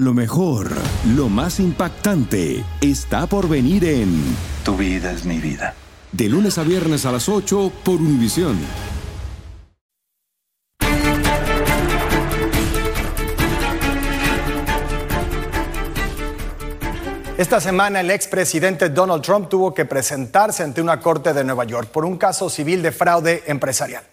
Lo mejor, lo más impactante, está por venir en Tu vida es mi vida. De lunes a viernes a las 8 por Univisión. Esta semana el expresidente Donald Trump tuvo que presentarse ante una corte de Nueva York por un caso civil de fraude empresarial.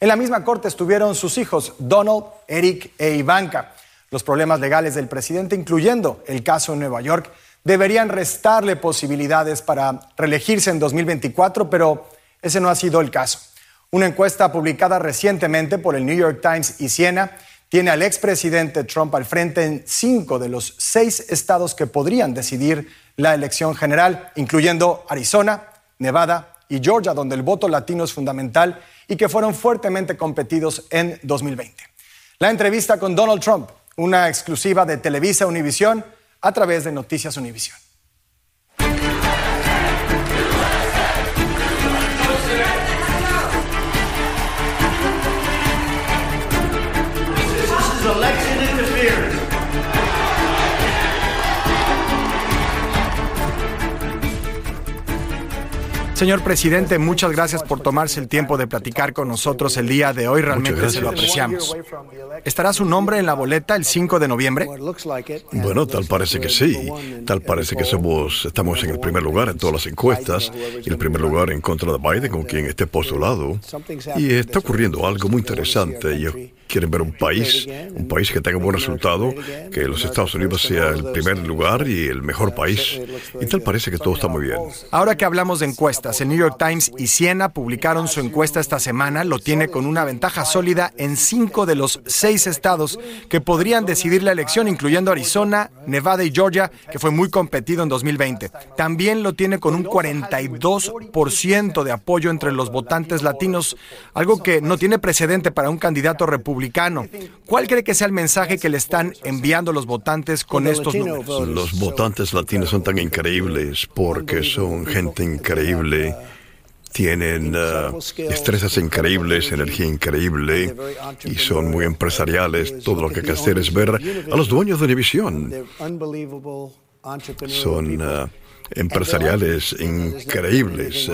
En la misma corte estuvieron sus hijos Donald, Eric e Ivanka. Los problemas legales del presidente, incluyendo el caso en Nueva York, deberían restarle posibilidades para reelegirse en 2024, pero ese no ha sido el caso. Una encuesta publicada recientemente por el New York Times y Siena tiene al expresidente Trump al frente en cinco de los seis estados que podrían decidir la elección general, incluyendo Arizona, Nevada y Georgia, donde el voto latino es fundamental y que fueron fuertemente competidos en 2020. La entrevista con Donald Trump una exclusiva de Televisa Univisión a través de Noticias Univisión. Señor presidente, muchas gracias por tomarse el tiempo de platicar con nosotros el día de hoy. Realmente se lo apreciamos. ¿Estará su nombre en la boleta el 5 de noviembre? Bueno, tal parece que sí. Tal parece que somos, estamos en el primer lugar en todas las encuestas y el primer lugar en contra de Biden, con quien esté postulado. Y está ocurriendo algo muy interesante. Y quieren ver un país, un país que tenga buen resultado, que los Estados Unidos sea el primer lugar y el mejor país. Y tal parece que todo está muy bien. Ahora que hablamos de encuestas, el New York Times y Siena publicaron su encuesta esta semana, lo tiene con una ventaja sólida en cinco de los seis estados que podrían decidir la elección, incluyendo Arizona, Nevada y Georgia, que fue muy competido en 2020. También lo tiene con un 42% de apoyo entre los votantes latinos, algo que no tiene precedente para un candidato republicano ¿Cuál cree que sea el mensaje que le están enviando los votantes con estos números? Los votantes latinos son tan increíbles porque son gente increíble tienen uh, destrezas increíbles, energía increíble y son muy empresariales. Todo lo que hay que hacer es ver a los dueños de Univision. Son uh, empresariales increíbles.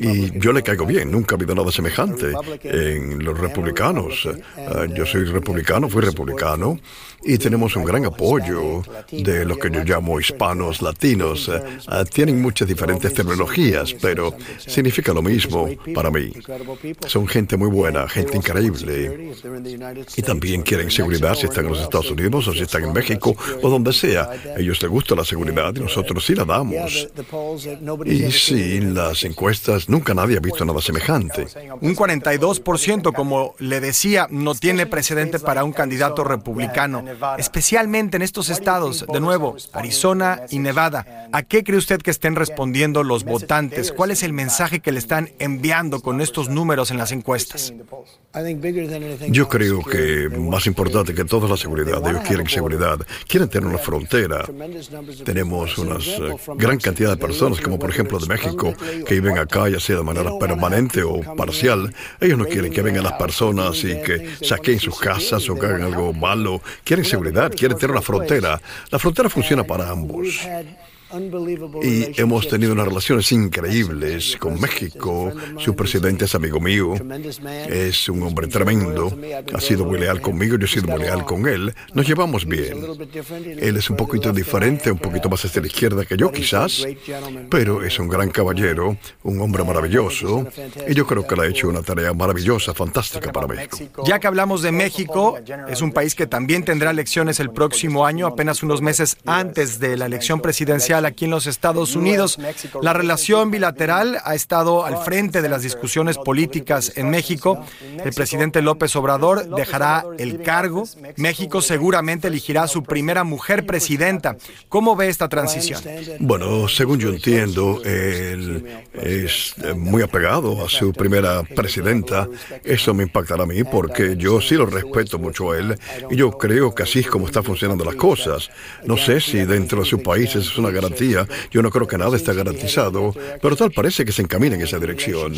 Y yo le caigo bien, nunca ha habido nada semejante en los republicanos. Eh, yo soy republicano, fui republicano, y tenemos un gran apoyo de lo que yo llamo hispanos latinos. Eh, tienen muchas diferentes terminologías, pero significa lo mismo para mí. Son gente muy buena, gente increíble. Y también quieren seguridad si están en los Estados Unidos o si están en México o donde sea. A ellos les gusta la seguridad y nosotros sí la damos. Y sí, las encuestas, nunca nadie ha visto nada semejante. Un 42%, como le decía, no tiene precedente para un candidato republicano, especialmente en estos estados, de nuevo, Arizona y Nevada. ¿A qué cree usted que estén respondiendo los votantes? ¿Cuál es el mensaje que le están enviando con estos números en las encuestas? Yo creo que más importante que toda la seguridad, ellos quieren seguridad, quieren tener una frontera. Tenemos unas gran cantidad de personas, como por ejemplo de México, que viven acá, ya sea de manera permanente o parcial. Ellos no quieren que vengan las personas y que saquen sus casas o que hagan algo malo. Quieren seguridad, quieren tener una frontera. La frontera funciona para ambos. Y hemos tenido unas relaciones increíbles con México. Su presidente es amigo mío. Es un hombre tremendo. Ha sido muy leal conmigo, yo he sido muy leal con él. Nos llevamos bien. Él es un poquito diferente, un poquito más hacia la izquierda que yo quizás, pero es un gran caballero, un hombre maravilloso. Y yo creo que le ha hecho una tarea maravillosa, fantástica para México. Ya que hablamos de México, es un país que también tendrá elecciones el próximo año, apenas unos meses antes de la elección presidencial aquí en los Estados Unidos. La relación bilateral ha estado al frente de las discusiones políticas en México. El presidente López Obrador dejará el cargo. México seguramente elegirá a su primera mujer presidenta. ¿Cómo ve esta transición? Bueno, según yo entiendo, él es muy apegado a su primera presidenta. Eso me impactará a mí porque yo sí lo respeto mucho a él y yo creo que así es como están funcionando las cosas. No sé si dentro de su país es una gran garantía. Yo no creo que nada está garantizado, pero tal parece que se encamina en esa dirección.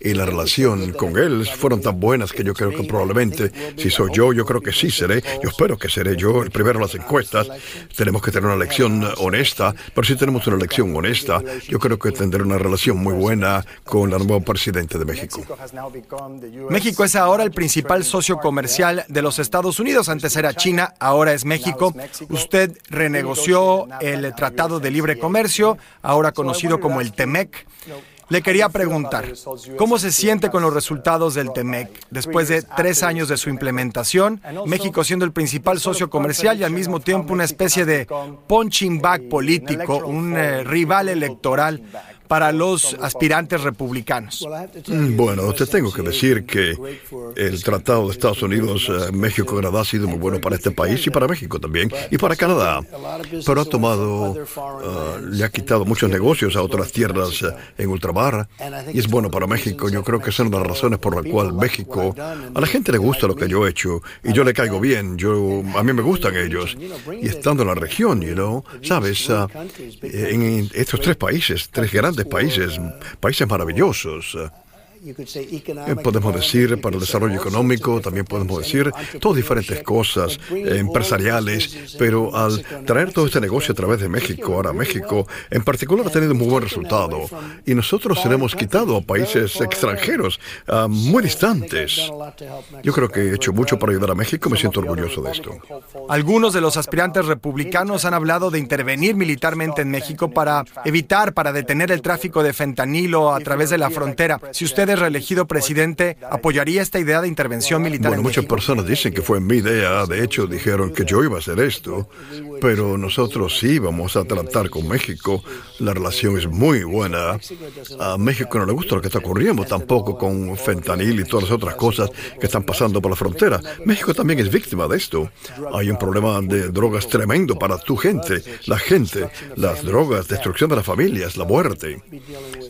Y la relación con él fueron tan buenas que yo creo que probablemente, si soy yo, yo creo que sí seré. Yo espero que seré yo el primero en las encuestas. Tenemos que tener una elección honesta, pero si tenemos una elección honesta, yo creo que tendré una relación muy buena con la nueva presidente de México. México es ahora el principal socio comercial de los Estados Unidos. Antes era China, ahora es México. Usted renegoció el Tratado de Libre Comercio, ahora conocido como el TEMEC. Le quería preguntar, ¿cómo se siente con los resultados del TEMEC después de tres años de su implementación, México siendo el principal socio comercial y al mismo tiempo una especie de punching bag político, un eh, rival electoral para los aspirantes republicanos? Mm, bueno, te tengo que decir que el Tratado de Estados Unidos, eh, ha sido muy bueno para este país y para México también y para Canadá. Pero ha tomado, eh, le ha quitado muchos negocios a otras tierras eh, en ultramar y es bueno para México. Yo creo que de las razones por la cual México, a la gente le gusta lo que yo he hecho y yo le caigo bien. Yo, a mí me gustan ellos. Y estando en la región, you know, sabes, en estos tres países, tres grandes países, países maravillosos. Eh, podemos decir para el desarrollo económico, también podemos decir todas diferentes cosas eh, empresariales, pero al traer todo este negocio a través de México, ahora México en particular ha tenido un muy buen resultado y nosotros se hemos quitado a países extranjeros muy distantes. Yo creo que he hecho mucho para ayudar a México, me siento orgulloso de esto. Algunos de los aspirantes republicanos han hablado de intervenir militarmente en México para evitar, para detener el tráfico de fentanilo a través de la frontera. Si ustedes reelegido presidente, ¿apoyaría esta idea de intervención militar? Bueno, muchas personas dicen que fue mi idea. De hecho, dijeron que yo iba a hacer esto. Pero nosotros sí vamos a tratar con México. La relación es muy buena. A México no le gusta lo que está ocurriendo, tampoco con fentanil y todas las otras cosas que están pasando por la frontera. México también es víctima de esto. Hay un problema de drogas tremendo para tu gente, la gente, las drogas, destrucción de las familias, la muerte.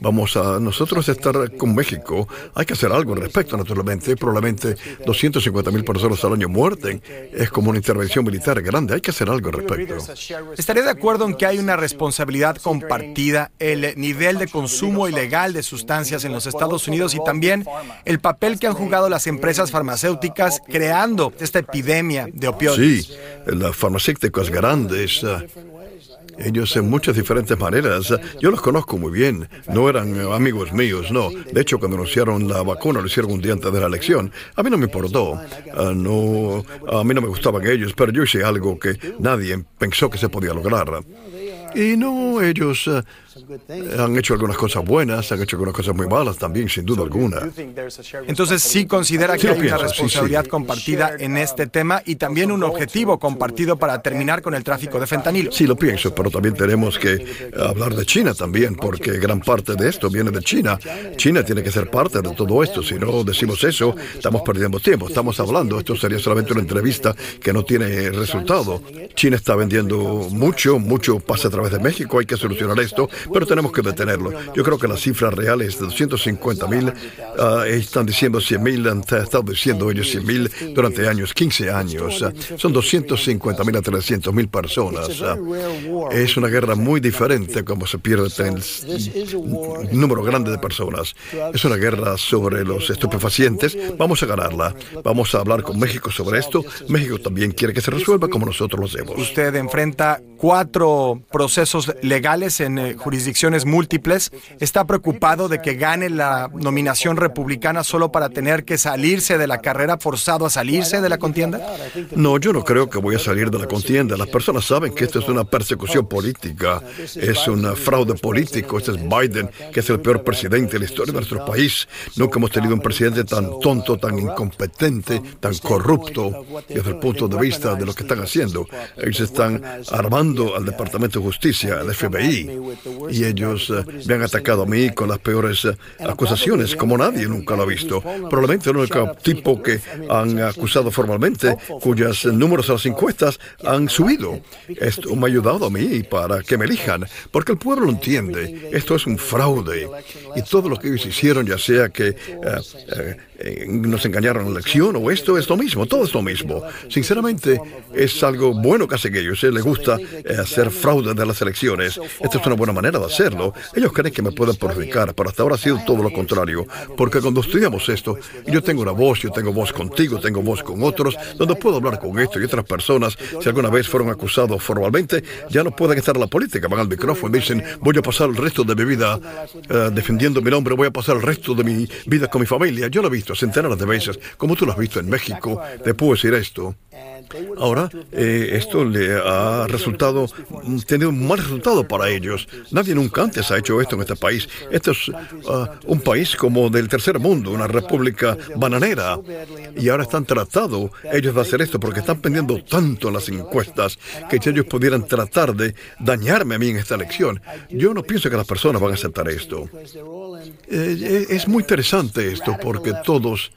Vamos a nosotros estar con México hay que hacer algo al respecto, naturalmente. Probablemente 250 mil personas al año muerten. Es como una intervención militar grande. Hay que hacer algo al respecto. ¿Estaría de acuerdo en que hay una responsabilidad compartida, el nivel de consumo ilegal de sustancias en los Estados Unidos y también el papel que han jugado las empresas farmacéuticas creando esta epidemia de opioides? Sí, las farmacéuticas grandes ellos en muchas diferentes maneras. Yo los conozco muy bien. No eran amigos míos, no. De hecho, cuando anunciaron la vacuna, lo hicieron un día antes de la elección. A mí no me importó. Ah, no, a mí no me gustaban ellos, pero yo hice algo que nadie pensó que se podía lograr. Y no, ellos eh, han hecho algunas cosas buenas, han hecho algunas cosas muy malas también, sin duda alguna. Entonces, sí considera que hay una responsabilidad compartida en este tema y también un objetivo compartido para terminar con el tráfico de fentanilo. Sí, lo pienso, pero también tenemos que hablar de China también, porque gran parte de esto viene de China. China tiene que ser parte de todo esto. Si no decimos eso, estamos perdiendo tiempo. Estamos hablando, esto sería solamente una entrevista que no tiene resultado. China está vendiendo mucho, mucho pasa a través de México, hay que solucionar esto pero tenemos que detenerlo. Yo creo que la cifra real es de 250 mil, ah, están diciendo 100 mil, han estado diciendo ellos 100 mil durante años, 15 años. Ah, son 250 mil a 300 mil personas. Ah, es una guerra muy diferente como se pierde el número grande de personas. Es una guerra sobre los estupefacientes. Vamos a ganarla. Vamos a hablar con México sobre esto. México también quiere que se resuelva como nosotros lo hacemos. Usted enfrenta cuatro procesos legales en eh, jurisdicciones múltiples, está preocupado de que gane la nominación republicana solo para tener que salirse de la carrera, forzado a salirse de la contienda? No, yo no creo que voy a salir de la contienda. Las personas saben que esto es una persecución política, es un fraude político. Este es Biden, que es el peor presidente de la historia de nuestro país. Nunca hemos tenido un presidente tan tonto, tan incompetente, tan corrupto desde el punto de vista de lo que están haciendo. Ellos están armando al Departamento de Justicia, al FBI y ellos eh, me han atacado a mí con las peores eh, acusaciones, como nadie nunca lo ha visto. Probablemente el único tipo que han acusado formalmente, cuyos números a las encuestas han subido. Esto me ha ayudado a mí para que me elijan, porque el pueblo lo entiende. Esto es un fraude. Y todo lo que ellos hicieron, ya sea que eh, nos engañaron en la elección o esto, es lo mismo, todo es lo mismo. Sinceramente, es algo bueno que hacen ellos. Les gusta hacer fraude de de las elecciones. Esta es una buena manera de hacerlo. Ellos creen que me pueden perjudicar, pero hasta ahora ha sido todo lo contrario. Porque cuando estudiamos esto, yo tengo una voz, yo tengo voz contigo, tengo voz con otros, donde puedo hablar con esto y otras personas, si alguna vez fueron acusados formalmente, ya no pueden estar en la política. Van al micrófono y dicen, voy a pasar el resto de mi vida eh, defendiendo mi nombre, voy a pasar el resto de mi vida con mi familia. Yo lo he visto centenares de veces, como tú lo has visto en México. Te puedo decir esto. Ahora, eh, esto le ha resultado, tenido un mal resultado para ellos. Nadie nunca antes ha hecho esto en este país. Esto es ah, un país como del tercer mundo, una república bananera. Y ahora están tratando ellos de hacer esto porque están pendiendo tanto en las encuestas que si ellos pudieran tratar de dañarme a mí en esta elección. Yo no pienso que las personas van a aceptar esto. Eh, es muy interesante esto porque todos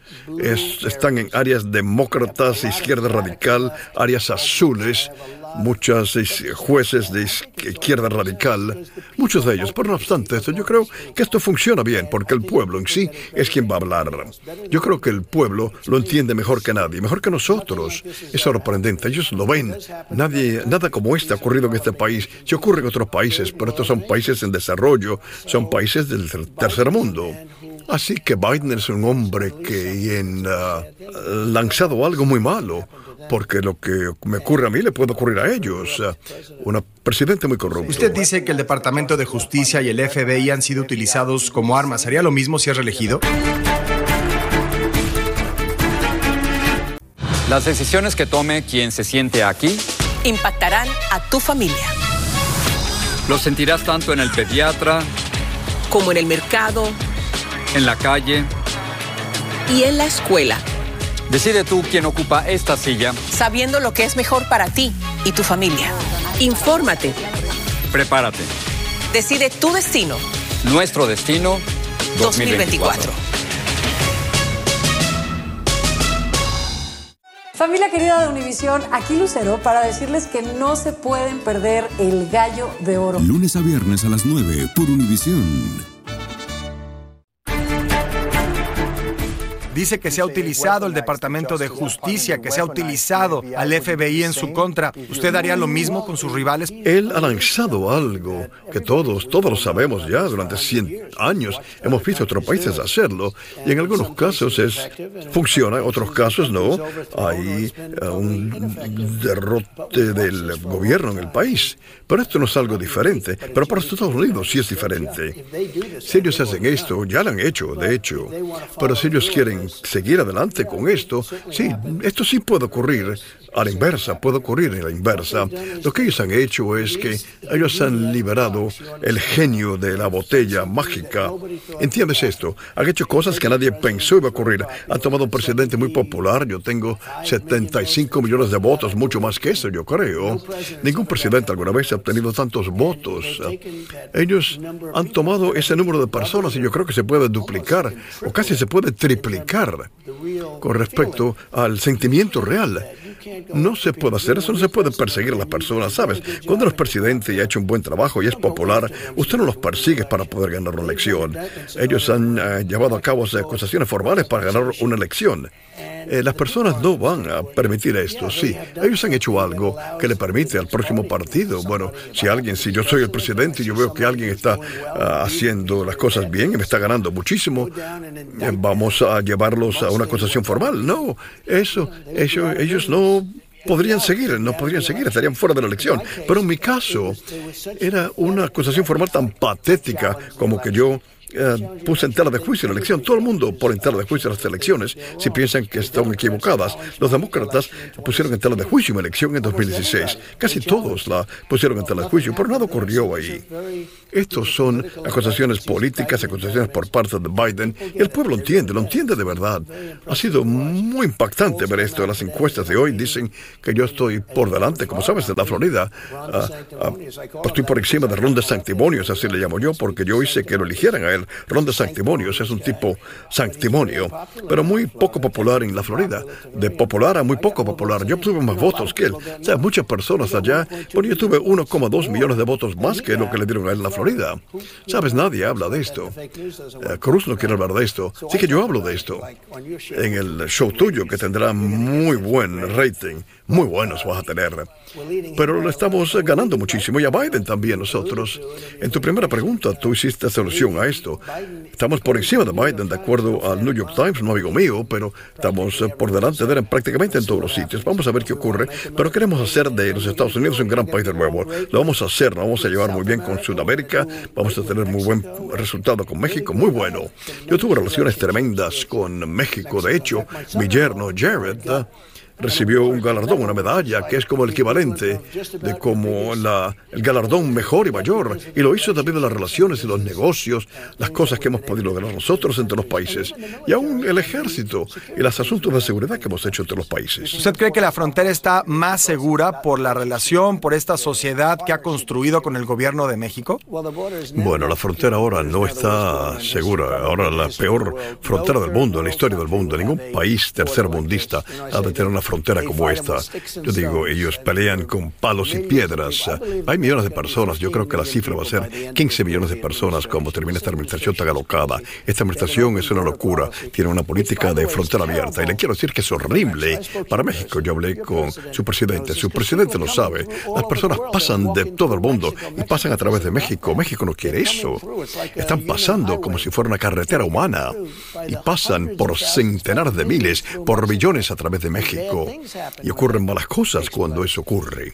están en áreas demócratas, izquierda radical, áreas azules, muchos jueces de izquierda radical, muchos de ellos. Pero no obstante esto, yo creo que esto funciona bien porque el pueblo en sí es quien va a hablar. Yo creo que el pueblo lo entiende mejor que nadie, mejor que nosotros. Es sorprendente, ellos lo ven. Nadie, nada como este ha ocurrido en este país. Se ocurre en otros países, pero estos son países en desarrollo, son países del tercer mundo. Así que Biden es un hombre que ha lanzado algo muy malo porque lo que me ocurre a mí le puede ocurrir a ellos. Un presidente muy corrupto. Usted dice que el Departamento de Justicia y el FBI han sido utilizados como armas. ¿Haría lo mismo si es reelegido? Las decisiones que tome quien se siente aquí impactarán a tu familia. Lo sentirás tanto en el pediatra como en el mercado, en la calle y en la escuela. Decide tú quién ocupa esta silla. Sabiendo lo que es mejor para ti y tu familia. Infórmate. Prepárate. Decide tu destino. Nuestro destino 2024. Familia querida de Univisión, aquí Lucero para decirles que no se pueden perder el gallo de oro. Lunes a viernes a las 9 por Univisión. Dice que se ha utilizado el Departamento de Justicia, que se ha utilizado al FBI en su contra. ¿Usted haría lo mismo con sus rivales? Él ha lanzado algo que todos, todos lo sabemos ya durante 100 años. Hemos visto otros países hacerlo y en algunos casos es funciona, en otros casos no. Hay eh, un derrote del gobierno en el país. Pero esto no es algo diferente. Pero para Estados Unidos sí es diferente. Si ellos hacen esto, ya lo han hecho, de hecho. Pero si ellos quieren seguir adelante con esto, sí, esto sí puede ocurrir a la inversa, puede ocurrir en la inversa. Lo que ellos han hecho es que ellos han liberado el genio de la botella mágica. ¿Entiendes esto? Han hecho cosas que nadie pensó iba a ocurrir. Han tomado un presidente muy popular. Yo tengo 75 millones de votos, mucho más que eso, yo creo. Ningún presidente alguna vez ha obtenido tantos votos. Ellos han tomado ese número de personas y yo creo que se puede duplicar o casi se puede triplicar con respecto al sentimiento real. No se puede hacer eso, no se puede perseguir a las personas, ¿sabes? Cuando eres presidente y ha hecho un buen trabajo y es popular, usted no los persigue para poder ganar una elección. Ellos han eh, llevado a cabo acusaciones formales para ganar una elección. Eh, las personas no van a permitir esto, sí. Ellos han hecho algo que le permite al próximo partido. Bueno, si alguien, si yo soy el presidente y yo veo que alguien está ah, haciendo las cosas bien y me está ganando muchísimo, eh, vamos a llevarlos a una acusación formal. No, eso, eso ellos no podrían seguir, no podrían seguir, estarían fuera de la elección. Pero en mi caso, era una acusación formal tan patética como que yo eh, puse en tela de juicio la elección. Todo el mundo pone en tela de juicio las elecciones si piensan que están equivocadas. Los demócratas pusieron en tela de juicio mi elección en 2016. Casi todos la pusieron en tela de juicio, pero nada ocurrió ahí. Estos son acusaciones políticas, acusaciones por parte de Biden, y el pueblo entiende, lo entiende de verdad. Ha sido muy impactante ver esto. Las encuestas de hoy dicen que yo estoy por delante, como sabes, de la Florida. Ah, ah, estoy por encima de Ron Sanctimonios, así le llamo yo, porque yo hice que lo eligieran a él Ron Sanctimonios es un tipo sanctimonio, pero muy poco popular en la Florida. De popular a muy poco popular. Yo tuve más votos que él. O sea, muchas personas allá. Bueno, yo tuve 1,2 millones de votos más que lo que le dieron a él en la Florida. Sabes, nadie habla de esto. Eh, Cruz no quiere hablar de esto. Sí que yo hablo de esto. En el show tuyo, que tendrá muy buen rating, muy buenos vas a tener. Pero lo estamos ganando muchísimo y a Biden también nosotros. En tu primera pregunta, tú hiciste solución a esto. Estamos por encima de Biden, de acuerdo al New York Times, no amigo mío, pero estamos eh, por delante de él prácticamente en todos los sitios. Vamos a ver qué ocurre, pero queremos hacer de los Estados Unidos un gran país de nuevo. Lo vamos a hacer, lo vamos a llevar muy bien con Sudamérica, vamos a tener muy buen resultado con México, muy bueno. Yo tuve relaciones tremendas con México, de hecho, mi yerno Jared recibió un galardón, una medalla, que es como el equivalente de como la, el galardón mejor y mayor. Y lo hizo también de las relaciones y los negocios, las cosas que hemos podido lograr nosotros entre los países. Y aún el ejército y los asuntos de seguridad que hemos hecho entre los países. ¿Usted cree que la frontera está más segura por la relación, por esta sociedad que ha construido con el gobierno de México? Bueno, la frontera ahora no está segura. Ahora la peor frontera del mundo, en la historia del mundo. Ningún país tercermundista ha de tener una frontera como esta. Yo digo, ellos pelean con palos y piedras. Hay millones de personas, yo creo que la cifra va a ser 15 millones de personas cuando termine esta administración tan alocada. Esta administración es una locura, tiene una política de frontera abierta y le quiero decir que es horrible para México. Yo hablé con su presidente, su presidente lo sabe. Las personas pasan de todo el mundo y pasan a través de México. México no quiere eso. Están pasando como si fuera una carretera humana y pasan por centenares de miles, por millones a través de México. Y ocurren malas cosas cuando eso ocurre.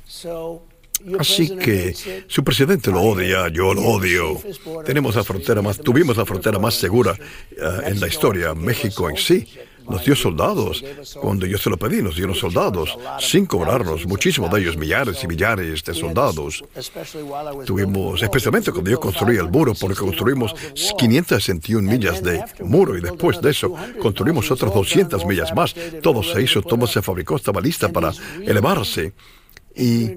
Así que su presidente lo odia, yo lo odio. Tenemos la frontera más, tuvimos la frontera más segura eh, en la historia, México en sí. Nos dio soldados. Cuando yo se lo pedí, nos dieron soldados, sin cobrarnos, muchísimos de ellos, millares y millares de soldados. Tuvimos, especialmente cuando yo construí el muro, porque construimos 561 millas de muro y después de eso construimos otras 200 millas más. Todo se hizo, todo se fabricó, estaba lista para elevarse. Y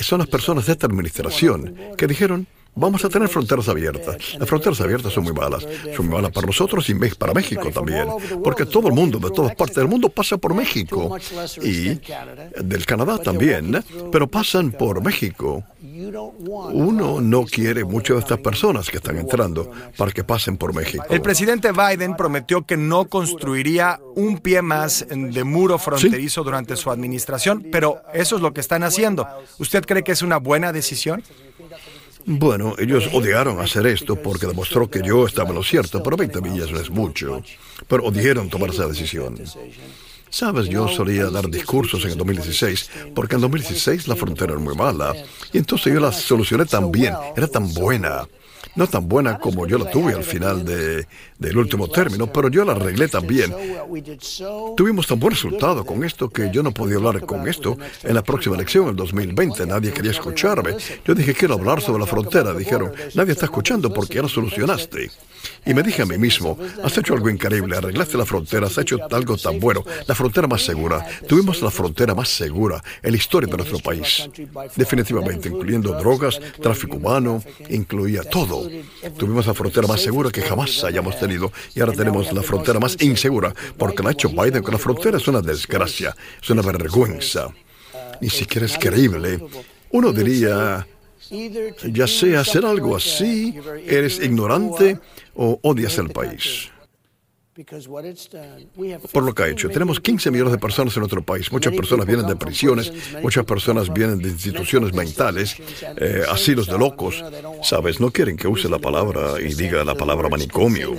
son las personas de esta administración que dijeron, Vamos a tener fronteras abiertas. Las fronteras abiertas son muy malas. Son muy malas para nosotros y para México también. Porque todo el mundo, de todas partes del mundo, pasa por México. Y del Canadá también. Pero pasan por México. Uno no quiere muchas de estas personas que están entrando para que pasen por México. El presidente Biden prometió que no construiría un pie más de muro fronterizo durante su administración, pero eso es lo que están haciendo. ¿Usted cree que es una buena decisión? Bueno, ellos odiaron hacer esto porque demostró que yo estaba en lo cierto, pero 20 millas no es mucho. Pero odiaron tomar esa decisión. Sabes, yo solía dar discursos en el 2016, porque en 2016 la frontera era muy mala. Y entonces yo la solucioné tan bien, era tan buena no tan buena como yo la tuve al final de, del último término, pero yo la arreglé también. Tuvimos tan buen resultado con esto que yo no podía hablar con esto en la próxima elección, el 2020. Nadie quería escucharme. Yo dije, quiero hablar sobre la frontera. Dijeron, nadie está escuchando porque ya lo solucionaste. Y me dije a mí mismo, has hecho algo increíble, arreglaste la frontera, has hecho algo tan bueno, la frontera más segura. Tuvimos la frontera más segura en la historia de nuestro país. Definitivamente, incluyendo drogas, tráfico humano, incluía todo. Tuvimos la frontera más segura que jamás hayamos tenido y ahora tenemos la frontera más insegura porque lo ha hecho Biden con la frontera es una desgracia, es una vergüenza. Ni siquiera es creíble. Uno diría, ya sea hacer algo así, eres ignorante o odias el país por lo que ha hecho. Tenemos 15 millones de personas en nuestro país. Muchas personas vienen de prisiones, muchas personas vienen de instituciones mentales, eh, asilos de locos. Sabes, no quieren que use la palabra y diga la palabra manicomio.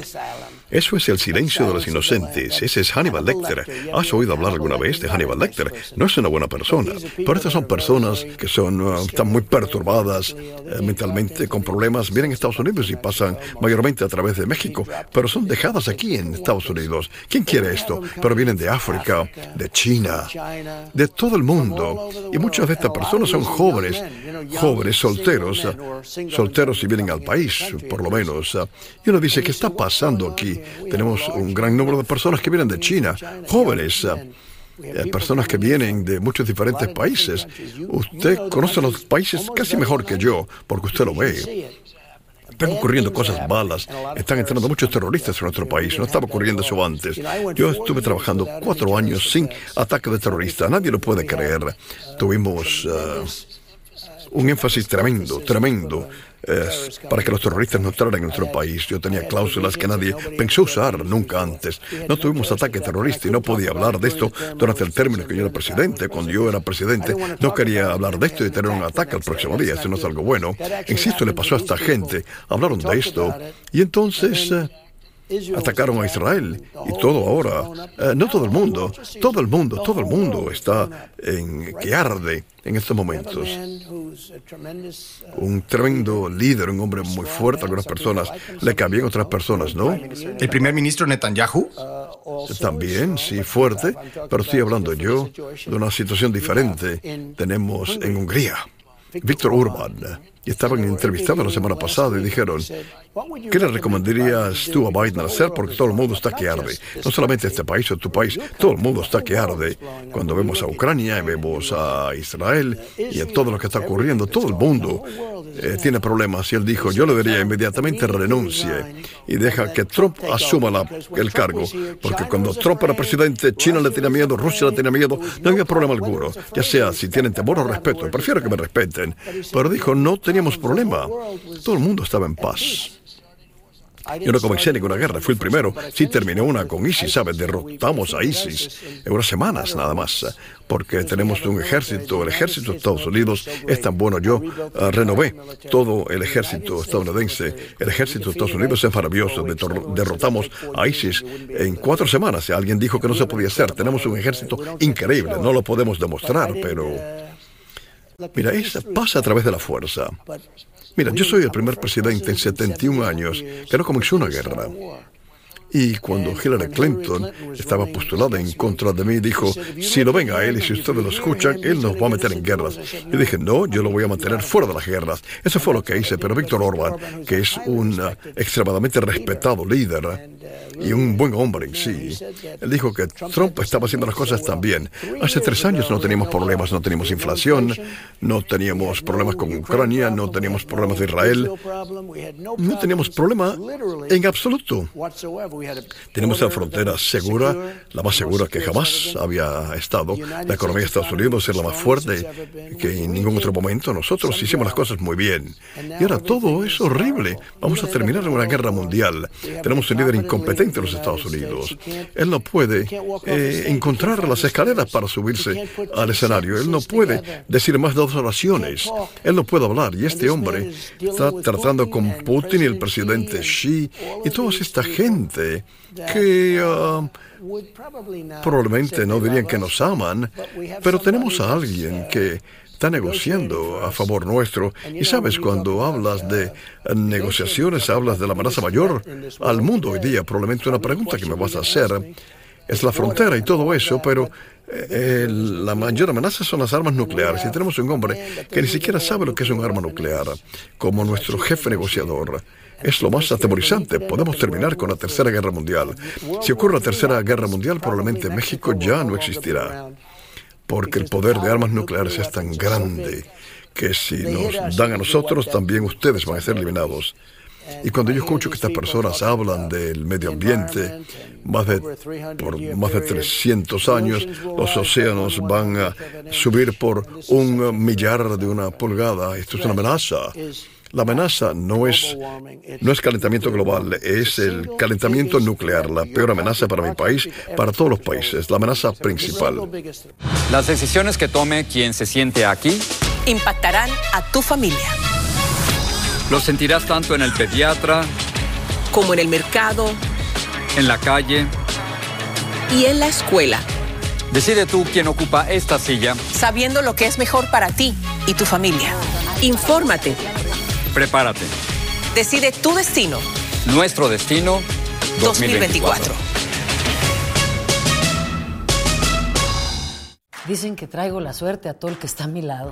Eso es el silencio de los inocentes. Ese es Hannibal Lecter. ¿Has oído hablar alguna vez de Hannibal Lecter? No es una buena persona, pero estas son personas que son, uh, están muy perturbadas eh, mentalmente, con problemas. Vienen a Estados Unidos y pasan mayormente a través de México, pero son dejadas aquí en Estados Unidos. ¿Quién quiere esto? Pero vienen de África, de China, de todo el mundo. Y muchas de estas personas son jóvenes, jóvenes solteros, solteros y vienen al país, por lo menos. Y uno dice, ¿qué está pasando aquí? Tenemos un gran número de personas que vienen de China, jóvenes. Eh, personas que vienen de muchos diferentes países. Usted conoce los países casi mejor que yo, porque usted lo ve. Están ocurriendo cosas malas. Están entrando muchos terroristas en nuestro país. No estaba ocurriendo eso antes. Yo estuve trabajando cuatro años sin ataque de terroristas. Nadie lo puede creer. Tuvimos uh, un énfasis tremendo, tremendo para que los terroristas no entraran en nuestro país. Yo tenía cláusulas que nadie pensó usar nunca antes. No tuvimos ataque terrorista y no podía hablar de esto durante el término que yo era presidente. Cuando yo era presidente, no quería hablar de esto y tener un ataque el próximo día. Eso no es algo bueno. Insisto, le pasó a esta gente. Hablaron de esto. Y entonces... Eh, atacaron a Israel y todo ahora, eh, no todo el mundo, todo el mundo, todo el mundo está en que arde en estos momentos. Un tremendo líder, un hombre muy fuerte, algunas personas le cambian otras personas, ¿no? El primer ministro Netanyahu. También, sí, fuerte, pero estoy hablando yo de una situación diferente. Tenemos en Hungría, Víctor Urban y estaban entrevistados la semana pasada y dijeron, ¿qué le recomendarías tú a Biden hacer? Porque todo el mundo está que arde. No solamente este país o tu país, todo el mundo está que arde. Cuando vemos a Ucrania y vemos a Israel y a todo lo que está ocurriendo, todo el mundo eh, tiene problemas. Y él dijo, yo le diría inmediatamente renuncie y deja que Trump asuma el cargo. Porque cuando Trump era presidente, China le tenía miedo, Rusia le tenía miedo, no había problema alguno. Ya sea si tienen temor o respeto, prefiero que me respeten. Pero dijo, no teníamos problema. Todo el mundo estaba en paz. Yo no comencé ninguna guerra, fui el primero. Sí terminé una con ISIS, ¿sabes? Derrotamos a ISIS en unas semanas nada más, porque tenemos un ejército, el ejército de Estados Unidos es tan bueno. Yo uh, renové todo el ejército estadounidense. El ejército de Estados Unidos es maravilloso. Derrotamos a ISIS en cuatro semanas. Alguien dijo que no se podía hacer. Tenemos un ejército increíble, no lo podemos demostrar, pero... Mira, eso pasa a través de la fuerza. Mira, yo soy el primer presidente en 71 años que no comenzó una guerra. Y cuando Hillary Clinton estaba postulada en contra de mí, dijo, si lo ven a él y si ustedes lo escuchan, él nos va a meter en guerras. Yo dije, no, yo lo voy a mantener fuera de las guerras. Eso fue lo que hice, pero Víctor Orban, que es un uh, extremadamente respetado líder y un buen hombre en sí, él dijo que Trump estaba haciendo las cosas tan bien. Hace tres años no teníamos problemas, no teníamos inflación, no teníamos problemas con Ucrania, no teníamos problemas de Israel, no teníamos problema en absoluto. Tenemos la frontera segura, la más segura que jamás había estado. La economía de Estados Unidos es la más fuerte que en ningún otro momento. Nosotros hicimos las cosas muy bien. Y ahora todo es horrible. Vamos a terminar en una guerra mundial. Tenemos un líder incompetente en los Estados Unidos. Él no puede eh, encontrar las escaleras para subirse al escenario. Él no puede decir más de dos oraciones. Él no puede hablar. Y este hombre está tratando con Putin y el presidente Xi y toda esta gente que ah, probablemente no dirían que nos aman, pero tenemos a alguien que está negociando a favor nuestro. Y sabes, cuando hablas de negociaciones, hablas de la amenaza mayor al mundo hoy día. Probablemente una pregunta que me vas a hacer es la frontera y todo eso, pero eh, la mayor amenaza son las armas nucleares. Y tenemos un hombre que ni siquiera sabe lo que es un arma nuclear, como nuestro jefe negociador es lo más atemorizante. Podemos terminar con la Tercera Guerra Mundial. Si ocurre la Tercera Guerra Mundial, probablemente México ya no existirá, porque el poder de armas nucleares es tan grande que si nos dan a nosotros, también ustedes van a ser eliminados. Y cuando yo escucho que estas personas hablan del medio ambiente, más de, por más de 300 años, los océanos van a subir por un millar de una pulgada. Esto es una amenaza. La amenaza no es, no es calentamiento global, es el calentamiento nuclear, la peor amenaza para mi país, para todos los países, la amenaza principal. Las decisiones que tome quien se siente aquí impactarán a tu familia. Lo sentirás tanto en el pediatra como en el mercado, en la calle y en la escuela. Decide tú quién ocupa esta silla. Sabiendo lo que es mejor para ti y tu familia. Infórmate Prepárate. Decide tu destino. Nuestro destino 2024. Dicen que traigo la suerte a todo el que está a mi lado.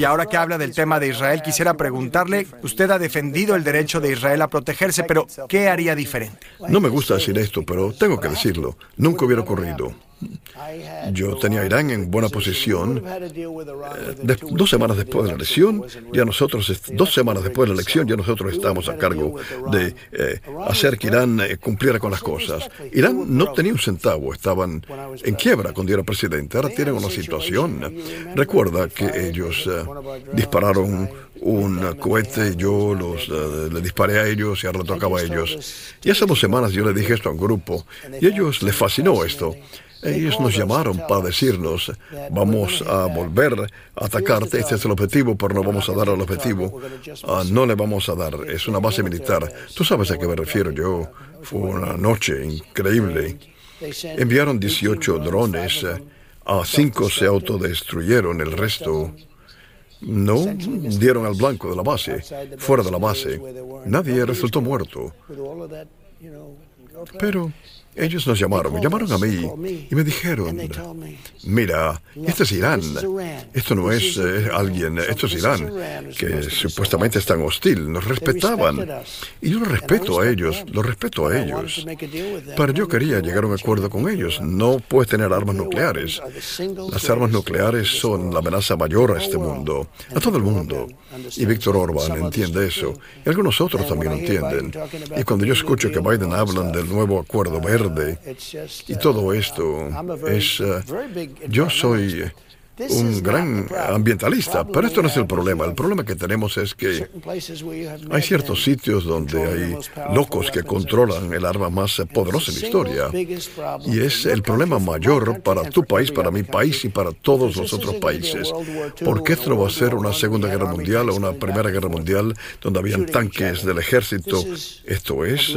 Y ahora que habla del tema de Israel, quisiera preguntarle, usted ha defendido el derecho de Israel a protegerse, pero ¿qué haría diferente? No me gusta decir esto, pero tengo que decirlo. Nunca hubiera ocurrido. Yo tenía a Irán en buena posición. Eh, dos semanas después de la elección, ya nosotros, dos semanas después de la elección, ya nosotros estábamos a cargo de eh, hacer que Irán eh, cumpliera con las cosas. Irán no tenía un centavo, estaban en quiebra cuando era presidente. Ahora tienen una situación. Recuerda que ellos dispararon un cohete, yo los le disparé a ellos y ahora le tocaba a ellos. Y hace dos semanas yo le dije esto a un grupo y a ellos les fascinó esto. Ellos nos llamaron para decirnos, vamos a volver a atacarte, este es el objetivo, pero no vamos a dar al objetivo. Ah, no le vamos a dar, es una base militar. Tú sabes a qué me refiero yo. Fue una noche increíble. Enviaron 18 drones, a 5 se autodestruyeron, el resto no dieron al blanco de la base, fuera de la base. Nadie resultó muerto. Pero ellos nos llamaron, me llamaron a mí y me dijeron, mira, este es Irán, esto no es eh, alguien, esto es Irán, que supuestamente es tan hostil, nos respetaban. Y yo lo respeto a ellos, lo respeto a ellos. Pero yo quería llegar a un acuerdo con ellos. No puedes tener armas nucleares. Las armas nucleares son la amenaza mayor a este mundo, a todo el mundo. Y Víctor Orban entiende eso. Y algunos otros también lo entienden. Y cuando yo escucho que Biden hablan del nuevo acuerdo verde, y todo esto es... Eh, yo soy un gran ambientalista, pero esto no es el problema. El problema que tenemos es que hay ciertos sitios donde hay locos que controlan el arma más poderosa en la historia. Y es el problema mayor para tu país, para mi país y para todos los otros países. Porque esto no va a ser una Segunda Guerra Mundial o una Primera Guerra Mundial donde habían tanques del ejército. Esto es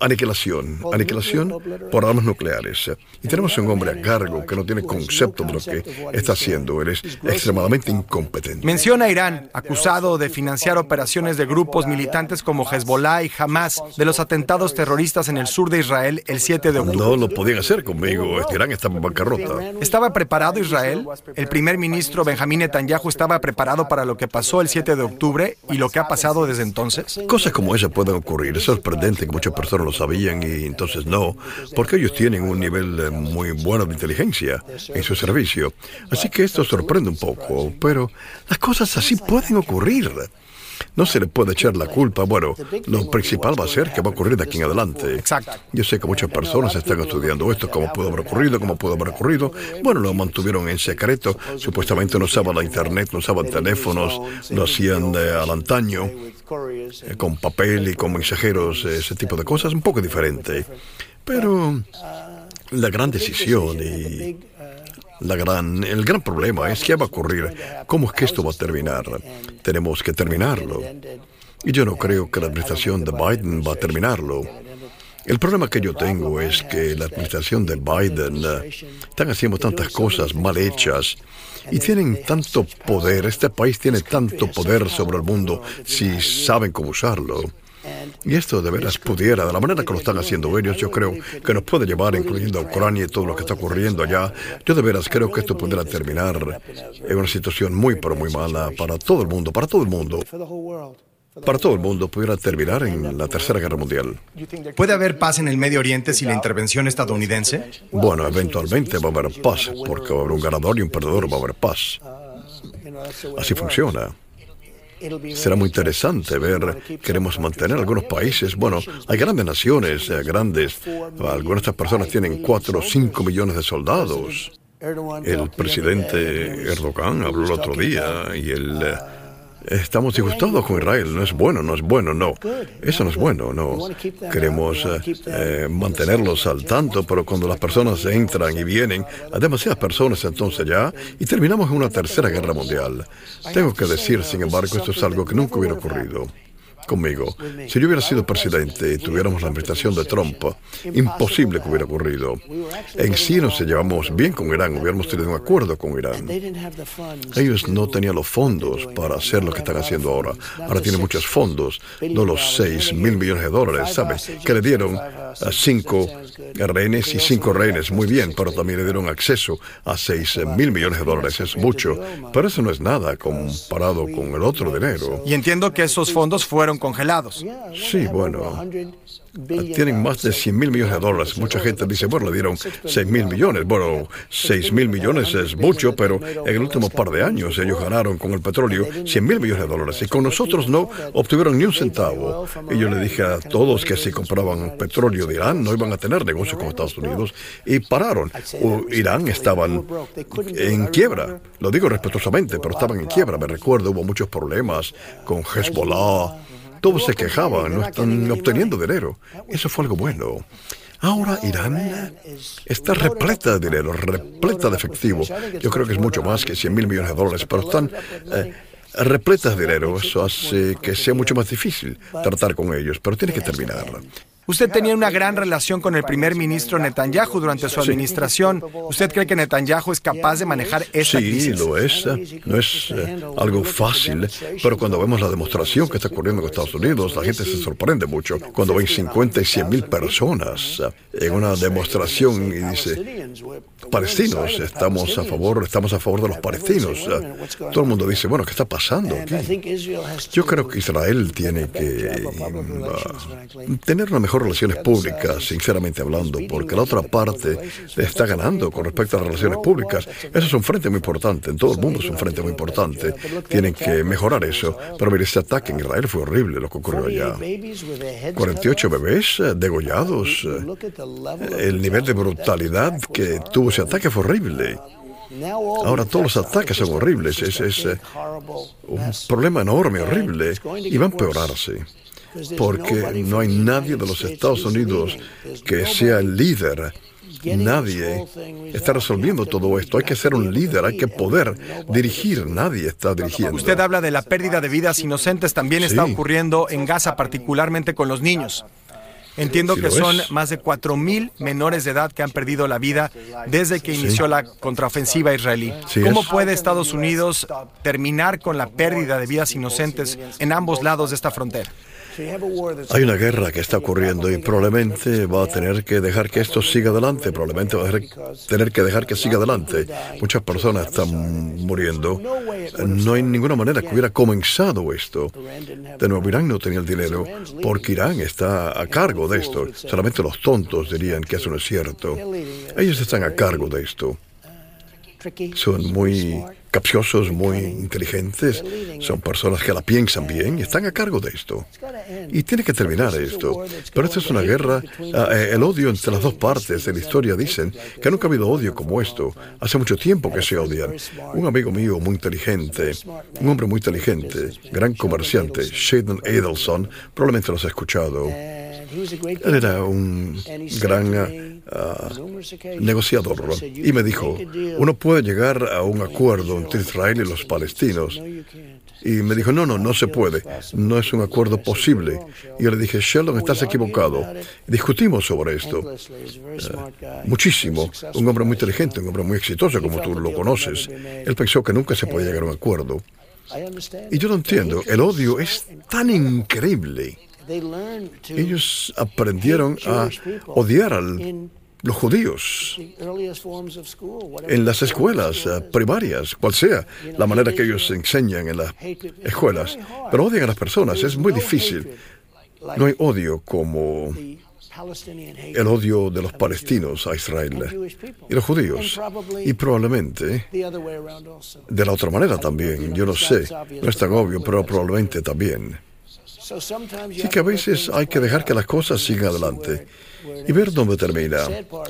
aniquilación, aniquilación por armas nucleares. Y tenemos un hombre a cargo que no tiene concepto de lo que está haciendo. Él es extremadamente incompetente. Menciona a Irán, acusado de financiar operaciones de grupos militantes como Hezbollah y Hamas de los atentados terroristas en el sur de Israel el 7 de octubre. No lo podían hacer conmigo. Este Irán está en bancarrota. ¿Estaba preparado Israel? El primer ministro Benjamín Netanyahu estaba preparado para lo que pasó el 7 de octubre y lo que ha pasado desde entonces. Cosas como esas pueden ocurrir. Es sorprendente que muchas personas lo sabían y entonces no, porque ellos tienen un nivel eh, muy bueno de inteligencia en su servicio. Así que esto sorprende un poco, pero las cosas así pueden ocurrir. No se le puede echar la culpa. Bueno, lo principal va a ser que va a ocurrir de aquí en adelante. Exacto. Yo sé que muchas personas están estudiando esto, cómo pudo haber ocurrido, cómo pudo haber ocurrido. Bueno, lo mantuvieron en secreto. Supuestamente no usaban la internet, no usaban teléfonos, lo hacían al antaño. Eh, con papel y con mensajeros, ese tipo de cosas, un poco diferente. Pero la gran decisión y la gran, el gran problema es qué va a ocurrir, cómo es que esto va a terminar. Tenemos que terminarlo. Y yo no creo que la administración de Biden va a terminarlo. El problema que yo tengo es que la administración de Biden eh, están haciendo tantas cosas mal hechas y tienen tanto poder, este país tiene tanto poder sobre el mundo si saben cómo usarlo. Y esto de veras pudiera, de la manera que lo están haciendo ellos, yo creo que nos puede llevar, incluyendo a Ucrania y todo lo que está ocurriendo allá. Yo de veras creo que esto pudiera terminar en una situación muy, pero muy mala para todo el mundo, para todo el mundo. Para todo el mundo pudiera terminar en la Tercera Guerra Mundial. ¿Puede haber paz en el Medio Oriente sin la intervención estadounidense? Bueno, eventualmente va a haber paz, porque va a haber un ganador y un perdedor, va a haber paz. Así funciona. Será muy interesante ver, queremos mantener algunos países, bueno, hay grandes naciones, eh, grandes, algunas de estas personas tienen 4 o 5 millones de soldados. El presidente Erdogan habló el otro día y él estamos disgustados con Israel. No es bueno, no es bueno, no. Eso no es bueno, no. Queremos eh, eh, mantenerlos al tanto, pero cuando las personas entran y vienen, hay demasiadas personas entonces ya, y terminamos en una tercera guerra mundial. Tengo que decir, sin embargo, esto es algo que nunca hubiera ocurrido conmigo. Si yo hubiera sido presidente y tuviéramos la administración de Trump, imposible que hubiera ocurrido. En sí nos llevamos bien con Irán, hubiéramos tenido un acuerdo con Irán. Ellos no tenían los fondos para hacer lo que están haciendo ahora. Ahora tienen muchos fondos, no los 6 mil millones de dólares, ¿sabes? Que le dieron a cinco rehenes y cinco rehenes, muy bien, pero también le dieron acceso a 6 mil millones de dólares, es mucho. Pero eso no es nada comparado con el otro dinero. Y entiendo que esos fondos fueron congelados. Sí, bueno. Tienen más de 100 mil millones de dólares. Mucha gente dice, bueno, le dieron 6 mil millones. Bueno, 6 mil millones es mucho, pero en el último par de años ellos ganaron con el petróleo 100 mil millones de dólares. Y con nosotros no obtuvieron ni un centavo. Y yo le dije a todos que si compraban petróleo de Irán no iban a tener negocio con Estados Unidos. Y pararon. Irán estaban en quiebra. Lo digo respetuosamente, pero estaban en quiebra. Me recuerdo, hubo muchos problemas con Hezbollah todos se quejaban, no están obteniendo dinero. Eso fue algo bueno. Ahora Irán está repleta de dinero, repleta de efectivo. Yo creo que es mucho más que 100 mil millones de dólares, pero están eh, repletas de dinero. Eso hace que sea mucho más difícil tratar con ellos, pero tiene que terminar. Usted tenía una gran relación con el primer ministro Netanyahu durante su administración. ¿Usted cree que Netanyahu es capaz de manejar esa sí, lo es. No es eh, algo fácil, pero cuando vemos la demostración que está ocurriendo en Estados Unidos, la gente se sorprende mucho. Cuando ven 50 y 100 mil personas en una demostración y dice, palestinos, estamos a favor, estamos a favor de los palestinos. Todo el mundo dice, bueno, ¿qué está pasando aquí? Yo creo que Israel tiene que uh, tener una mejor relaciones públicas, sinceramente hablando, porque la otra parte está ganando con respecto a las relaciones públicas. Eso es un frente muy importante, en todo el mundo es un frente muy importante. Tienen que mejorar eso. Pero mire, ese ataque en Israel fue horrible lo que ocurrió allá. 48 bebés eh, degollados. El nivel de brutalidad que tuvo ese ataque fue horrible. Ahora todos los ataques son horribles. Es, es eh, un problema enorme, horrible, y va a empeorarse porque no hay nadie de los Estados Unidos que sea el líder. Nadie está resolviendo todo esto. Hay que ser un líder, hay que poder dirigir. Nadie está dirigiendo. Usted habla de la pérdida de vidas inocentes. También está ocurriendo en Gaza, particularmente con los niños. Entiendo que son más de 4.000 menores de edad que han perdido la vida desde que inició la contraofensiva israelí. ¿Cómo puede Estados Unidos terminar con la pérdida de vidas inocentes en ambos lados de esta frontera? Hay una guerra que está ocurriendo y probablemente va a tener que dejar que esto siga adelante, probablemente va a tener que dejar que siga adelante. Muchas personas están muriendo. No hay ninguna manera que hubiera comenzado esto. De nuevo, Irán no tenía el dinero porque Irán está a cargo de esto. Solamente los tontos dirían que eso no es cierto. Ellos están a cargo de esto. Son muy capciosos, muy inteligentes, son personas que la piensan bien y están a cargo de esto. Y tiene que terminar esto. Pero esto es una guerra, ah, el odio entre las dos partes de la historia. dicen que nunca ha habido odio como esto. Hace mucho tiempo que se odian. Un amigo mío muy inteligente, un hombre muy inteligente, gran comerciante, Shadon Adelson, probablemente lo has escuchado. Él era un gran ah, negociador y me dijo, uno puede llegar a un acuerdo entre Israel y los palestinos. Y me dijo, no, no, no se puede, no es un acuerdo posible. Y yo le dije, Sheldon, estás equivocado. Discutimos sobre esto ah, muchísimo. Un hombre muy inteligente, un hombre muy exitoso, como tú lo conoces. Él pensó que nunca se podía llegar a un acuerdo. Y yo lo entiendo, el odio es tan increíble ellos aprendieron a odiar a los judíos en las escuelas eh, primarias, cual sea la manera que ellos enseñan en las escuelas. Pero odian a las personas, es muy difícil. No hay odio como el odio de los palestinos a Israel y los judíos. Y probablemente de la otra manera también, yo no sé, no es tan obvio, pero probablemente también. Así que a veces hay que dejar que las cosas sigan adelante y ver dónde termina.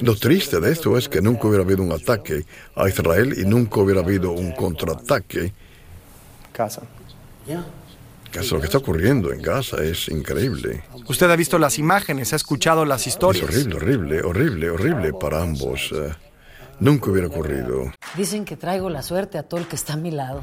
Lo triste de esto es que nunca hubiera habido un ataque a Israel y nunca hubiera habido un contraataque lo que está ocurriendo en Gaza es increíble. Usted ha visto las imágenes, ha escuchado las historias. Es horrible, horrible, horrible, horrible para ambos. Eh, nunca hubiera ocurrido. Dicen que traigo la suerte a todo el que está a mi lado.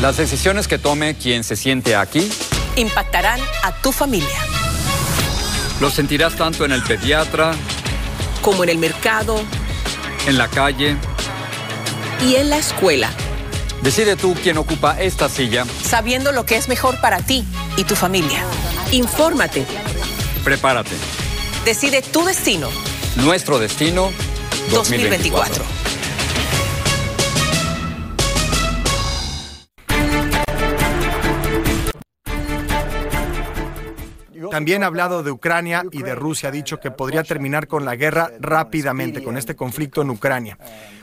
Las decisiones que tome quien se siente aquí impactarán a tu familia. Lo sentirás tanto en el pediatra, como en el mercado en la calle. y en la escuela, Decide tú quién ocupa esta silla. sabiendo lo que es mejor para ti y tu familia. Infórmate, Prepárate. decide tu destino Nuestro destino 2024. 2024. También ha hablado de Ucrania y de Rusia. Ha dicho que podría terminar con la guerra rápidamente, con este conflicto en Ucrania.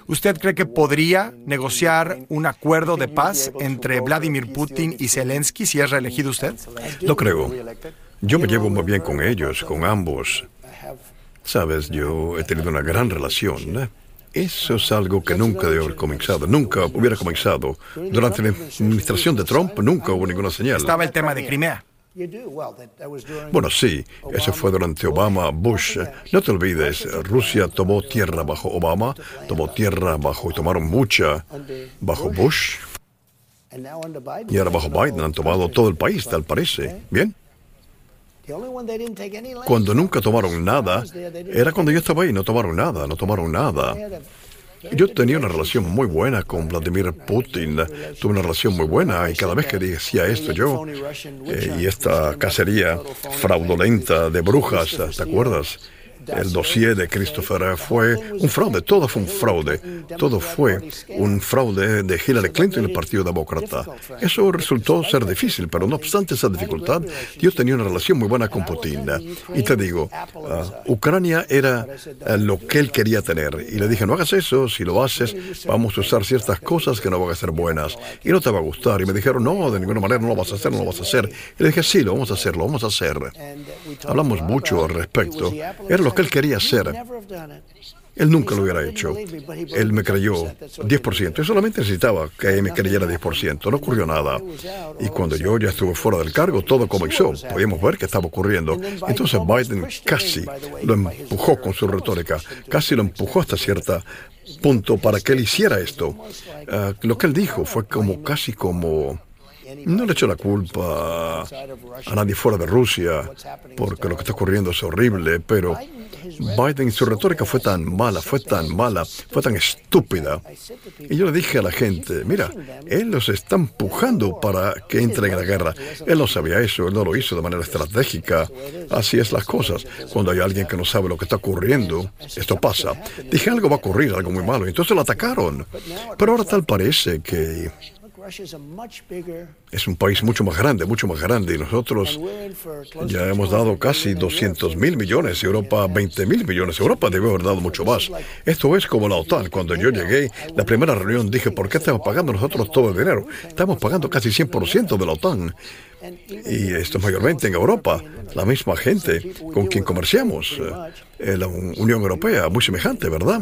¿Usted cree que podría negociar un acuerdo de paz entre Vladimir Putin y Zelensky si es reelegido usted? Lo creo. Yo me llevo muy bien con ellos, con ambos. Sabes, yo he tenido una gran relación. ¿eh? Eso es algo que nunca debe haber comenzado, nunca hubiera comenzado. Durante la administración de Trump nunca hubo ninguna señal. Estaba el tema de Crimea. Bueno, sí, eso fue durante Obama, Bush. No te olvides, Rusia tomó tierra bajo Obama, tomó tierra bajo y tomaron mucha bajo Bush. Y ahora bajo Biden han tomado todo el país, tal parece. ¿Bien? Cuando nunca tomaron nada, era cuando yo estaba ahí, no tomaron nada, no tomaron nada. Yo tenía una relación muy buena con Vladimir Putin, tuve una relación muy buena y cada vez que decía esto yo, eh, y esta cacería fraudulenta de brujas, ¿te acuerdas? El dossier de Christopher fue un fraude, todo fue un fraude, todo fue un fraude de Hillary Clinton y el Partido Demócrata. Eso resultó ser difícil, pero no obstante esa dificultad, yo tenía una relación muy buena con Putin. Y te digo, ah, Ucrania era ah, lo que él quería tener. Y le dije, no hagas eso, si lo haces, vamos a usar ciertas cosas que no van a ser buenas y no te va a gustar. Y me dijeron, no, de ninguna manera no lo vas a hacer, no lo vas a hacer. Y le dije, sí, lo vamos a hacer, lo vamos a hacer. Hablamos mucho al respecto. Era lo que él quería hacer. Él nunca lo hubiera hecho. Él me creyó 10%. Yo solamente necesitaba que me creyera 10%. No ocurrió nada. Y cuando yo ya estuve fuera del cargo, todo comenzó. Podíamos ver qué estaba ocurriendo. Entonces Biden casi lo empujó con su retórica. Casi lo empujó hasta cierto punto para que él hiciera esto. Ah, lo que él dijo fue como casi como... No le echo la culpa a nadie fuera de Rusia, porque lo que está ocurriendo es horrible, pero Biden, su retórica fue tan mala, fue tan mala, fue tan estúpida. Y yo le dije a la gente, mira, él los está empujando para que entren en la guerra. Él no sabía eso, él no lo hizo de manera estratégica. Así es las cosas. Cuando hay alguien que no sabe lo que está ocurriendo, esto pasa. Dije, algo va a ocurrir, algo muy malo. Entonces lo atacaron. Pero ahora tal parece que es un país mucho más grande, mucho más grande, y nosotros ya hemos dado casi 200 mil millones, Europa 20 mil millones, Europa debe haber dado mucho más. Esto es como la OTAN. Cuando yo llegué, la primera reunión dije, ¿por qué estamos pagando nosotros todo el dinero? Estamos pagando casi 100% de la OTAN. Y esto es mayormente en Europa, la misma gente con quien comerciamos. La Un- Unión Europea, muy semejante, ¿verdad?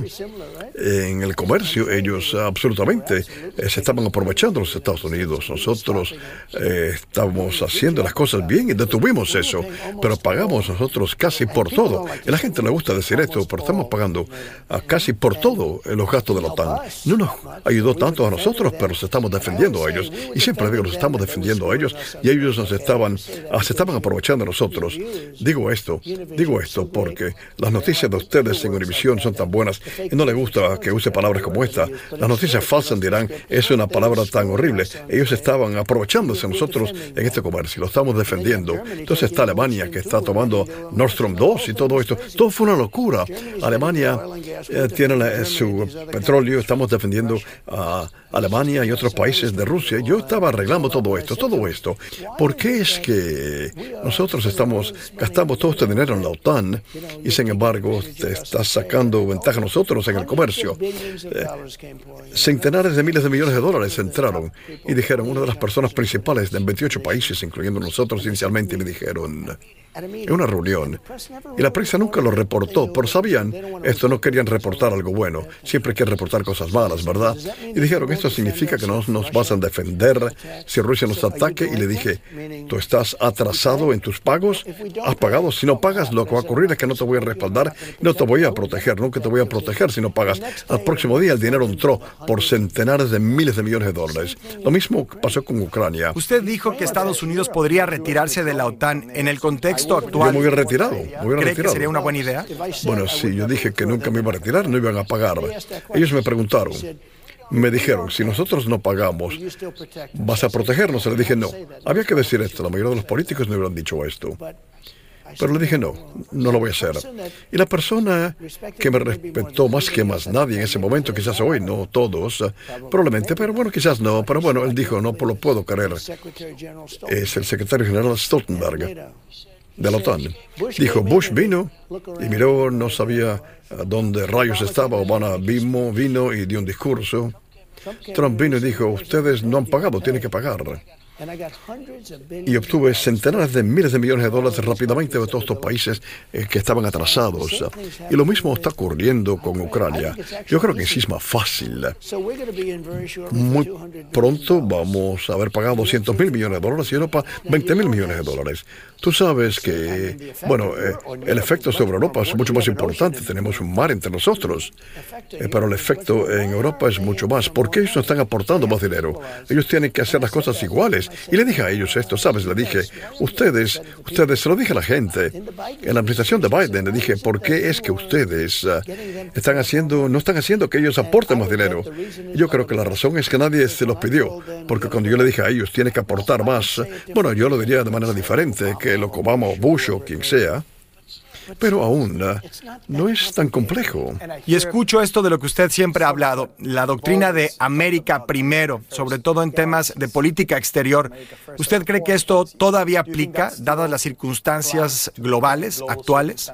En el comercio, ellos absolutamente eh, se estaban aprovechando los Estados Unidos. Nosotros eh, estábamos haciendo las cosas bien y detuvimos eso, pero pagamos nosotros casi por todo. A la gente le gusta decir esto, pero estamos pagando ah, casi por todo eh, los gastos de la OTAN. No nos ayudó tanto a nosotros, pero nos estamos defendiendo a ellos. Y siempre digo, nos estamos defendiendo a ellos y ellos nos estaban, ah, se estaban aprovechando de nosotros. Digo esto, digo esto porque las noticias de ustedes en Univisión son tan buenas y no les gusta que use palabras como esta. Las noticias falsas dirán, es una palabra tan horrible. Ellos estaban aprovechándose nosotros en este comercio, lo estamos defendiendo. Entonces está Alemania que está tomando Nord Stream 2 y todo esto. Todo fue una locura. Alemania eh, tienen eh, su petróleo, estamos defendiendo a Alemania y otros países de Rusia. Yo estaba arreglando todo esto, todo esto. ¿Por qué es que nosotros estamos gastando todo este dinero en la OTAN y sin embargo te estás sacando ventaja a nosotros en el comercio? Eh, centenares de miles de millones de dólares entraron y dijeron, una de las personas principales de 28 países, incluyendo nosotros inicialmente, me dijeron, en una reunión. Y la prensa nunca lo reportó, pero sabían, esto no querían reportar algo bueno, siempre quieren reportar cosas malas, ¿verdad? Y dijeron, esto significa que no nos vas a defender si Rusia nos ataque. Y le dije, tú estás atrasado en tus pagos, has pagado, si no pagas, lo que va a ocurrir es que no te voy a respaldar, no te voy a proteger, nunca te voy a proteger si no pagas. Al próximo día el dinero entró por centenares de miles de millones de dólares. Lo mismo pasó con Ucrania. Usted dijo que Estados Unidos podría retirarse de la OTAN en el contexto actual. Yo me hubiera retirado. ¿Cree que sería una buena idea? Bueno, sí, yo dije que nunca me iba a retirar, no iban a pagar. Ellos me preguntaron, me dijeron, si nosotros no pagamos, ¿vas a protegernos? Le dije, no. Había que decir esto, la mayoría de los políticos no hubieran dicho esto. Pero le dije, no, no lo voy a hacer. Y la persona que me respetó más que más nadie en ese momento, quizás hoy, no todos, probablemente, pero bueno, quizás no, pero bueno, él dijo, no lo puedo creer. Es el secretario general Stoltenberg de la OTAN. Dijo, Bush vino y miró, no sabía dónde rayos estaba, Obama vino, vino y dio un discurso. Trump vino y dijo, ustedes no han pagado, tienen que pagar y obtuve centenares de miles de millones de dólares rápidamente de todos estos países eh, que estaban atrasados. Y lo mismo está ocurriendo con Ucrania. Yo creo que sí es más fácil. Muy pronto vamos a haber pagado 200 mil millones de dólares y Europa 20 mil millones de dólares. Tú sabes que, bueno, eh, el efecto sobre Europa es mucho más importante. Tenemos un mar entre nosotros. Eh, pero el efecto en Europa es mucho más. ¿Por qué ellos no están aportando más dinero? Ellos tienen que hacer las cosas iguales. Y le dije a ellos esto, ¿sabes? Le dije, ustedes, ustedes, se lo dije a la gente. En la administración de Biden le dije, ¿por qué es que ustedes ah, están haciendo, no están haciendo que ellos aporten más dinero? Yo creo que la razón es que nadie se los pidió, porque cuando yo le dije a ellos, tienen que aportar más, bueno, yo lo diría de manera diferente, que lo Obama Bush o quien sea, pero aún uh, no es tan complejo. Y escucho esto de lo que usted siempre ha hablado, la doctrina de América primero, sobre todo en temas de política exterior. ¿Usted cree que esto todavía aplica, dadas las circunstancias globales actuales?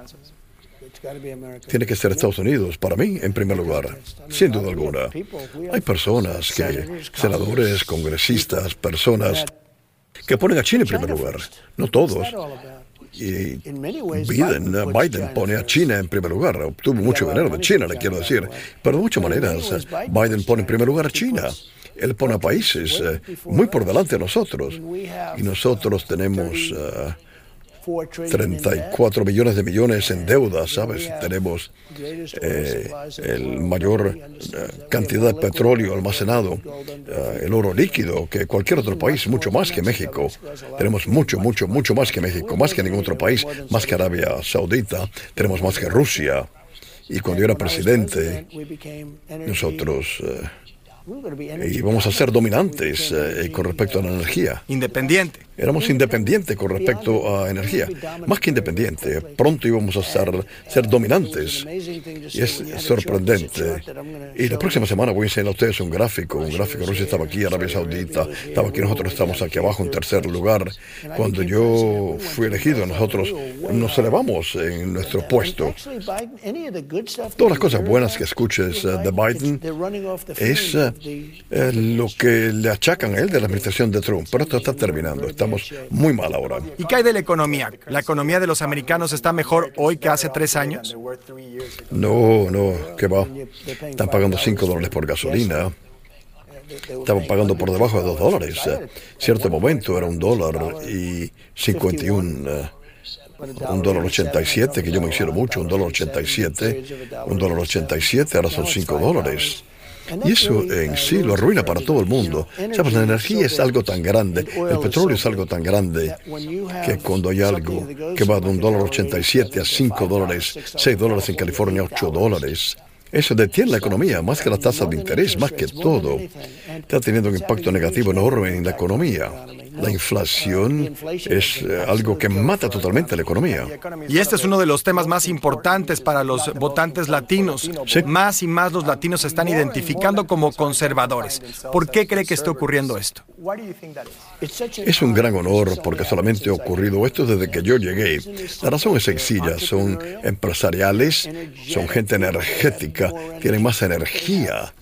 Tiene que ser Estados Unidos, para mí, en primer lugar, sin duda alguna. Hay personas que, senadores, congresistas, personas que ponen a China en primer lugar, no todos. Y Biden, Biden pone a China en primer lugar. Obtuvo mucho dinero de China, le quiero decir. Pero de muchas maneras, Biden pone en primer lugar a China. Él pone a países eh, muy por delante de nosotros. Y nosotros tenemos eh, 34 millones de millones en deuda, ¿sabes? Tenemos eh, el mayor eh, cantidad de petróleo almacenado, eh, el oro líquido que cualquier otro país, mucho más que México. Tenemos mucho, mucho, mucho más que México, más que ningún otro país, más que Arabia Saudita, tenemos más que Rusia. Y cuando yo era presidente, nosotros y vamos a ser dominantes eh, con respecto a la energía. Independiente. Éramos independientes con respecto a energía. Más que independiente, pronto íbamos a ser, ser dominantes. Y es sorprendente. Y la próxima semana voy a enseñar a ustedes un gráfico. Un gráfico, Rusia estaba aquí, Arabia Saudita estaba aquí, nosotros estamos aquí abajo en tercer lugar. Cuando yo fui elegido, nosotros nos elevamos en nuestro puesto. Todas las cosas buenas que escuches eh, de Biden es eh, lo que le achacan a él de la administración de Trump. Pero esto está terminando. Estamos muy mal ahora. ¿Y qué hay de la economía? ¿La economía de los americanos está mejor hoy que hace tres años? No, no, ¿qué va? Están pagando cinco dólares por gasolina. Estaban pagando por debajo de dos dólares. Cierto momento era un dólar y 51 eh, un dólar 87, que yo me hicieron mucho, un dólar 87, un dólar 87, ahora son cinco dólares. Y eso en sí lo arruina para todo el mundo. Sabes, la energía es algo tan grande, el petróleo es algo tan grande, que cuando hay algo que va de un dólar 87 a 5 dólares, 6 dólares en California, 8 dólares, eso detiene la economía, más que la tasa de interés, más que todo. Está teniendo un impacto negativo enorme en la economía. La inflación es eh, algo que mata totalmente la economía. Y este es uno de los temas más importantes para los votantes latinos. Más y más los latinos se están identificando como conservadores. ¿Por qué cree que está ocurriendo esto? Es un gran honor porque solamente ha ocurrido esto desde que yo llegué. La razón es sencilla. Son empresariales, son gente energética, tienen más energía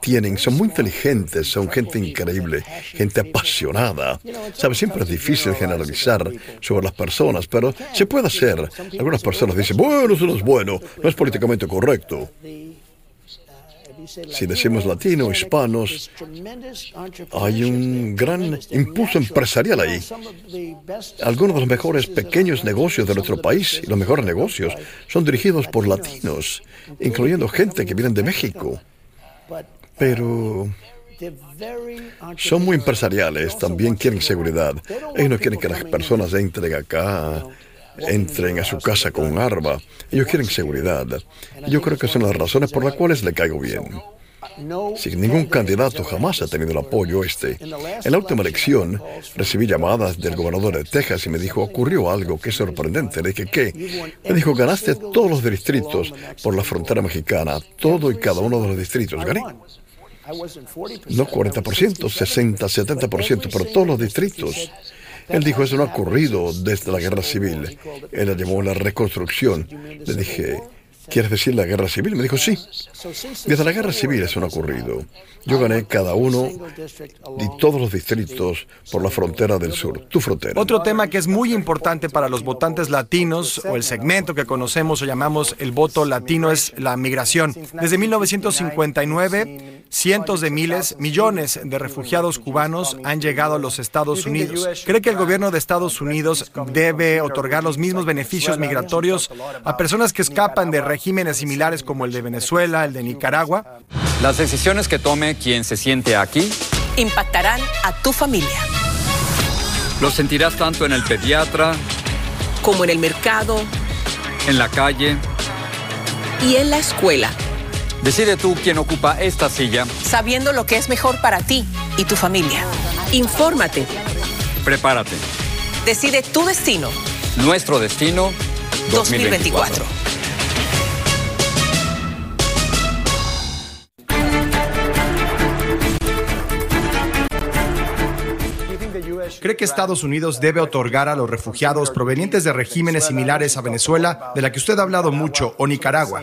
tienen, son muy inteligentes, son gente increíble, gente apasionada. Sabes, siempre es difícil generalizar sobre las personas, pero se puede hacer. Algunas personas dicen, bueno, eso no es bueno, no es políticamente correcto. Si decimos latino, hispanos, hay un gran impulso empresarial ahí. Algunos de los mejores pequeños negocios de nuestro país y los mejores negocios son dirigidos por latinos, incluyendo gente que viene de México pero son muy empresariales, también quieren seguridad. Ellos no quieren que las personas entren acá, entren a su casa con un arma. Ellos quieren seguridad. Yo creo que son las razones por las cuales le caigo bien. Sin ningún candidato jamás ha tenido el apoyo este. En la última elección recibí llamadas del gobernador de Texas y me dijo, ocurrió algo que es sorprendente. Le dije, ¿qué? Me dijo, ganaste todos los distritos por la frontera mexicana, todo y cada uno de los distritos. Gané. No 40%, 60, 70%, pero todos los distritos. Él dijo, eso no ha ocurrido desde la guerra civil. Él la llamó la reconstrucción. Le dije, ¿Quieres decir la guerra civil? Me dijo, sí. Desde la guerra civil eso no ha ocurrido. Yo gané cada uno de todos los distritos por la frontera del sur, tu frontera. Otro tema que es muy importante para los votantes latinos, o el segmento que conocemos o llamamos el voto latino, es la migración. Desde 1959, cientos de miles, millones de refugiados cubanos han llegado a los Estados Unidos. ¿Cree que el gobierno de Estados Unidos debe otorgar los mismos beneficios migratorios a personas que escapan de regímenes similares como el de Venezuela, el de Nicaragua? Las decisiones que tome quien se siente aquí impactarán a tu familia. Lo sentirás tanto en el pediatra como en el mercado, en la calle y en la escuela. Decide tú quién ocupa esta silla. Sabiendo lo que es mejor para ti y tu familia. Infórmate. Prepárate. Decide tu destino. Nuestro destino 2024. ¿Cree que Estados Unidos debe otorgar a los refugiados provenientes de regímenes similares a Venezuela, de la que usted ha hablado mucho, o Nicaragua,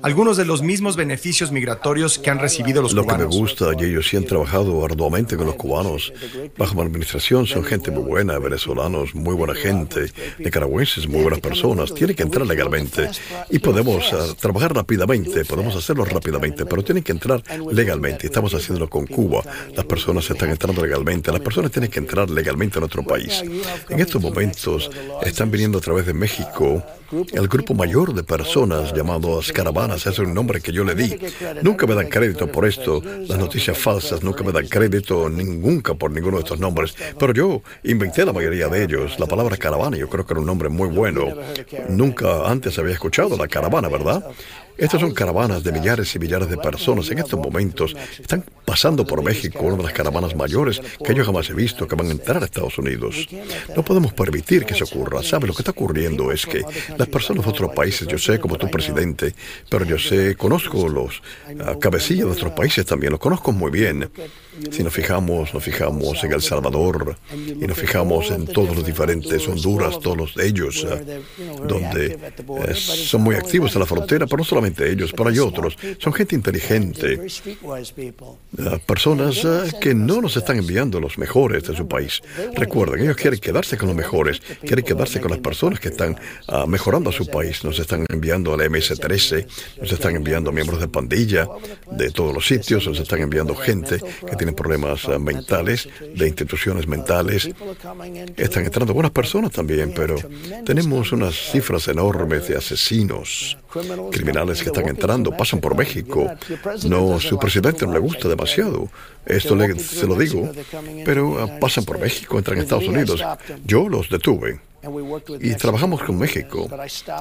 algunos de los mismos beneficios migratorios que han recibido los cubanos? Lo que me gusta, y ellos sí han trabajado arduamente con los cubanos. Bajo mi administración son gente muy buena, venezolanos, muy buena gente, nicaragüenses, muy buenas personas. Tienen que entrar legalmente y podemos ah, trabajar rápidamente, podemos hacerlo rápidamente, pero tienen que entrar legalmente. Estamos haciéndolo con Cuba. Las personas están entrando legalmente, las personas tienen que entrar legalmente legalmente a nuestro país. En estos momentos están viniendo a través de México el grupo mayor de personas llamados caravanas, es un nombre que yo le di. Nunca me dan crédito por esto, las noticias falsas nunca me dan crédito nunca por ninguno de estos nombres, pero yo inventé la mayoría de ellos. La palabra caravana yo creo que era un nombre muy bueno. Nunca antes había escuchado la caravana, ¿verdad? Estas son caravanas de millares y millares de personas. En estos momentos están pasando por México, una de las caravanas mayores que yo jamás he visto, que van a entrar a Estados Unidos. No podemos permitir que eso ocurra. ¿Sabe? Lo que está ocurriendo es que las personas de otros países, yo sé como tu presidente, pero yo sé, conozco los uh, cabecillas de otros países también, los conozco muy bien. Si nos fijamos, nos fijamos en El Salvador y nos fijamos en todos los diferentes Honduras, todos ellos, eh, donde eh, son muy activos en la frontera, pero no solamente ellos, pero hay otros. Son gente inteligente, eh, personas que no nos están enviando los mejores de su país. Recuerden, ellos quieren quedarse con los mejores, quieren quedarse con las personas que están ah, mejorando a su país. Nos están enviando al MS-13, nos están enviando miembros de pandilla de todos los sitios, nos están enviando gente que tienen problemas eh, mentales, de instituciones mentales. Están entrando buenas personas también, pero tenemos unas cifras enormes de asesinos, criminales que están entrando, pasan por México. No, su presidente no le gusta demasiado. Esto le, se lo digo, pero eh, pasan por México, entran a Estados Unidos. Yo los detuve. Y trabajamos con México.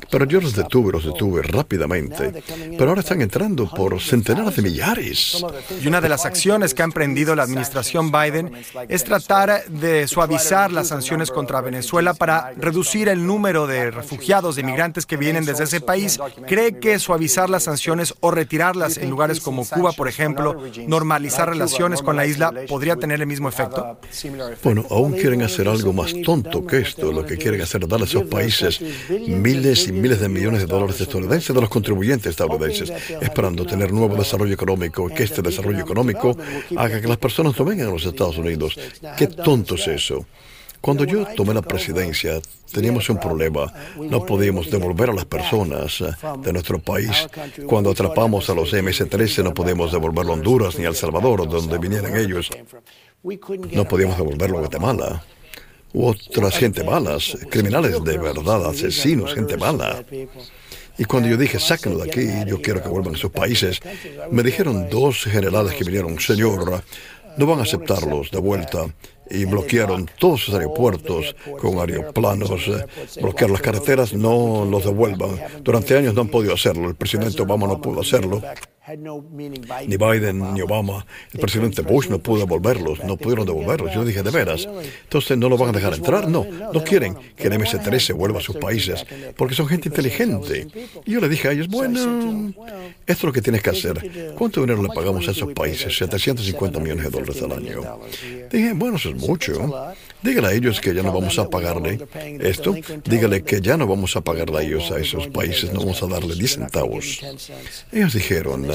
Pero yo los detuve, los detuve rápidamente. Pero ahora están entrando por centenares de millares. Y una de las acciones que ha emprendido la administración Biden es tratar de suavizar las sanciones contra Venezuela para reducir el número de refugiados, de inmigrantes que vienen desde ese país. ¿Cree que suavizar las sanciones o retirarlas en lugares como Cuba, por ejemplo, normalizar relaciones con la isla, podría tener el mismo efecto? Bueno, aún quieren hacer algo más tonto que esto. Lo que quieren hacer es darle a esos países miles y miles de millones de dólares estadounidenses de los contribuyentes estadounidenses, esperando tener nuevo desarrollo económico, que este desarrollo económico haga que las personas no vengan a los Estados Unidos. Qué tonto es eso. Cuando yo tomé la presidencia, teníamos un problema. No podíamos devolver a las personas eh, de nuestro país. Cuando atrapamos a los MS-13, no podíamos devolverlo a Honduras ni a El Salvador, donde vinieran ellos. No podíamos devolverlo a Guatemala. U otras gente malas, criminales de verdad, asesinos, gente mala. Y cuando yo dije, sáquenlo de aquí, yo quiero que vuelvan a sus países, me dijeron dos generales que vinieron, señor, no van a aceptarlos de vuelta y bloquearon todos sus aeropuertos con aeroplanos, eh, bloquear las carreteras, no los devuelvan. Durante años no han podido hacerlo, el presidente Obama no pudo hacerlo. Ni Biden ni Obama, el presidente Bush no pudo devolverlos, no pudieron devolverlos. Yo dije, ¿de veras? Entonces, ¿no lo van a dejar entrar? No, no quieren que el MS-13 vuelva a sus países, porque son gente inteligente. Y yo le dije a ellos, bueno, esto es lo que tienes que hacer. ¿Cuánto dinero le pagamos a esos países? 750 millones de dólares al año. Dije, bueno, eso es mucho. Dígale a ellos que ya no vamos a pagarle esto. Dígale que ya no vamos a pagarle a ellos, a esos países, no vamos a darle 10 centavos. Ellos dijeron,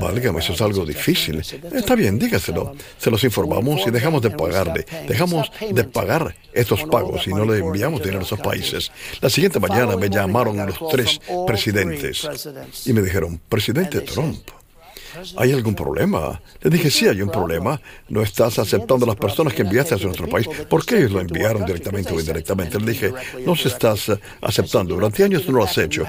válgame, eso es algo difícil. Está bien, dígaselo. Se los informamos y dejamos de pagarle. Dejamos de pagar estos pagos y no le enviamos dinero a esos países. La siguiente mañana me llamaron los tres presidentes y me dijeron, presidente Trump. ¿Hay algún problema? Le dije, sí, hay un problema. No estás aceptando a las personas que enviaste a nuestro país. ¿Por qué lo enviaron directamente o indirectamente? Le dije, no se estás aceptando. Durante años no lo has hecho.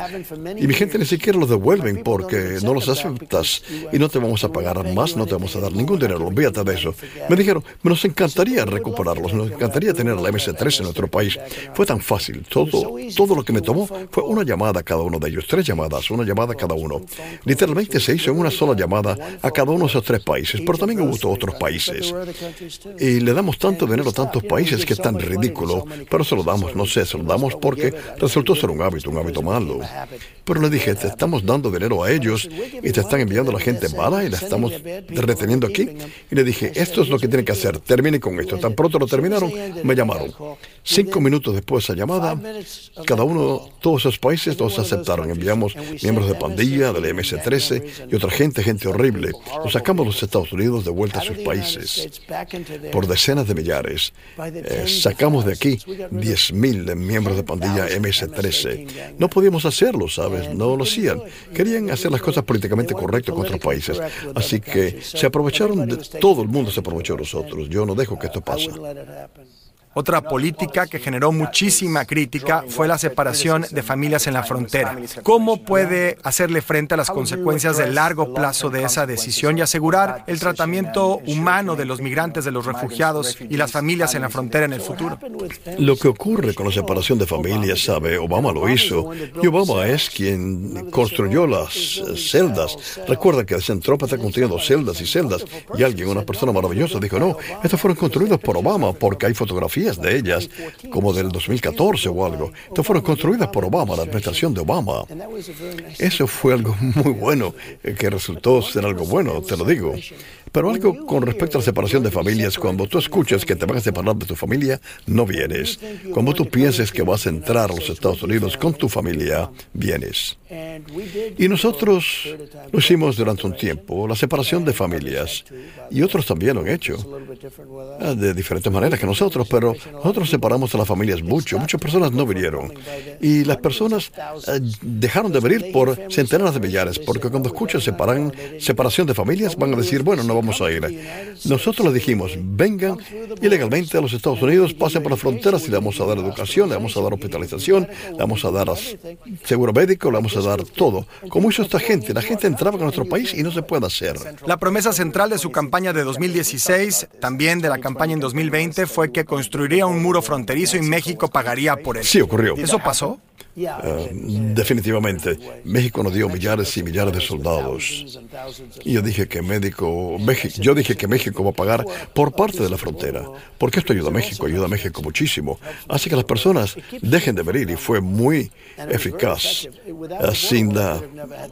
Y mi gente ni siquiera los devuelven porque no los aceptas. Y no te vamos a pagar más, no te vamos a dar ningún dinero. Olvídate de eso. Me dijeron, nos encantaría recuperarlos. Nos encantaría tener la MS-3 en nuestro país. Fue tan fácil. Todo, todo lo que me tomó fue una llamada a cada uno de ellos. Tres llamadas, una llamada a cada uno. Literalmente se hizo en una sola llamada a cada uno de esos tres países, pero también hubo otros países. Y le damos tanto dinero a tantos países que es tan ridículo, pero se lo damos, no sé, se lo damos porque resultó ser un hábito, un hábito malo. Pero le dije, te estamos dando dinero a ellos y te están enviando a la gente mala y la estamos reteniendo aquí. Y le dije, esto es lo que tienen que hacer, termine con esto. Tan pronto lo terminaron, me llamaron. Cinco minutos después de esa llamada, cada uno, todos esos países nos aceptaron. Enviamos miembros de pandilla, del MS-13 y otra gente, gente horrible. Los sacamos los Estados Unidos de vuelta a sus países por decenas de millares. Eh, sacamos de aquí 10.000 miembros de pandilla MS-13. No podíamos hacerlo, ¿sabes? no lo hacían. Querían hacer las cosas políticamente correctas con otros países. Así que se aprovecharon de todo el mundo se aprovechó de nosotros. Yo no dejo que esto pase. Otra política que generó muchísima crítica fue la separación de familias en la frontera. ¿Cómo puede hacerle frente a las consecuencias de largo plazo de esa decisión y asegurar el tratamiento humano de los migrantes, de los refugiados y las familias en la frontera en el futuro? Lo que ocurre con la separación de familias, sabe, Obama lo hizo y Obama es quien construyó las celdas. Recuerda que el Centropa está construyendo celdas y celdas y alguien, una persona maravillosa, dijo, no, estas fueron construidas por Obama porque hay fotografías de ellas, como del 2014 o algo. Estas fueron construidas por Obama, la administración de Obama. Eso fue algo muy bueno, eh, que resultó ser algo bueno, te lo digo. Pero algo con respecto a la separación de familias, cuando tú escuchas que te van a separar de tu familia, no vienes. Cuando tú pienses que vas a entrar a los Estados Unidos con tu familia, vienes. Y nosotros lo hicimos durante un tiempo, la separación de familias. Y otros también lo han hecho. De diferentes maneras que nosotros, pero nosotros separamos a las familias mucho. Muchas personas no vinieron. Y las personas eh, dejaron de venir por centenares de millares, porque cuando escuchan separan, separación de familias, van a decir, bueno, no vamos a ir. Nosotros les dijimos, vengan ilegalmente a los Estados Unidos, pasen por las fronteras y le vamos a dar educación, le vamos a dar hospitalización, le vamos a dar seguro médico, le vamos a dar todo. Como hizo esta gente, la gente entraba a nuestro país y no se puede hacer. La promesa central de su campaña de 2016, también de la campaña en 2020, fue que construir construiría un muro fronterizo y México pagaría por él. Sí, ocurrió. ¿Eso pasó? Eh, definitivamente, México nos dio millares y millares de soldados. Y yo dije que México, yo dije que México va a pagar por parte de la frontera, porque esto ayuda a México, ayuda a México muchísimo. Así que las personas dejen de venir y fue muy eficaz. Sin la,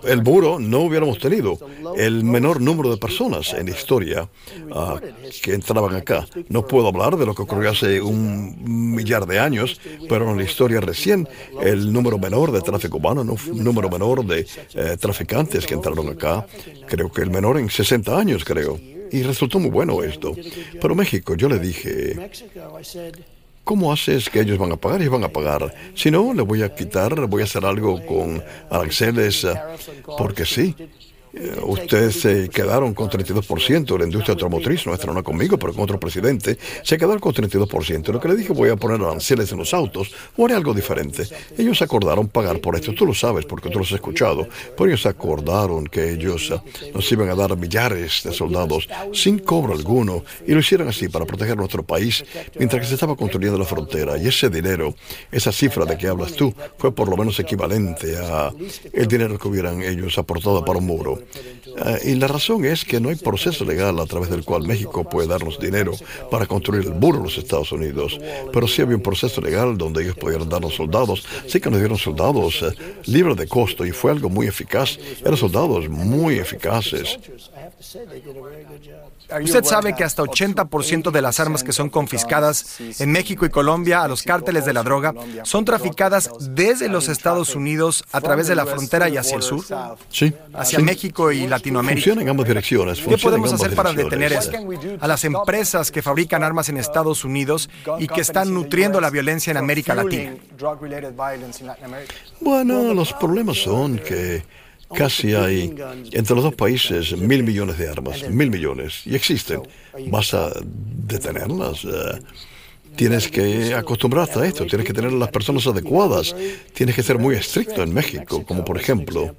el muro no hubiéramos tenido el menor número de personas en la historia ah, que entraban acá. No puedo hablar de lo que ocurrió hace un millar de años, pero en la historia recién el número menor de tráfico humano, un número menor de eh, traficantes que entraron acá. Creo que el menor en 60 años, creo. Y resultó muy bueno esto. Pero México, yo le dije, ¿cómo haces que ellos van a pagar? Ellos van a pagar. Si no, le voy a quitar, voy a hacer algo con aranceles, eh, porque sí. Ustedes se quedaron con 32% de la industria automotriz, nuestra no conmigo, pero con otro presidente, se quedaron con 32%. Lo que le dije, voy a poner aranceles en los autos o haré algo diferente. Ellos acordaron pagar por esto, tú lo sabes porque tú lo has escuchado, pero ellos acordaron que ellos eh, nos iban a dar millares de soldados sin cobro alguno y lo hicieron así para proteger nuestro país mientras que se estaba construyendo la frontera. Y ese dinero, esa cifra de que hablas tú, fue por lo menos equivalente a el dinero que hubieran ellos aportado para un muro. Ah, y la razón es que no hay proceso legal a través del cual México puede darnos dinero para construir el muro en los Estados Unidos. Pero sí había un proceso legal donde ellos podían darnos soldados. Sí que nos dieron soldados eh, libres de costo y fue algo muy eficaz. Eran soldados muy eficaces. Usted sabe que hasta 80% de las armas que son confiscadas en México y Colombia a los cárteles de la droga son traficadas desde los Estados Unidos a través de la frontera y hacia el sur. Sí. Hacia México y Latinoamérica. Funciona en ambas direcciones. ¿Qué podemos hacer para detener eso? A las empresas que fabrican armas en Estados Unidos y que están nutriendo la violencia en América Latina. Bueno, los problemas son que Casi hay entre los dos países mil millones de armas, mil millones, y existen. ¿Vas a detenerlas? Eh, tienes que acostumbrarte a esto, tienes que tener las personas adecuadas, tienes que ser muy estricto en México, como por ejemplo,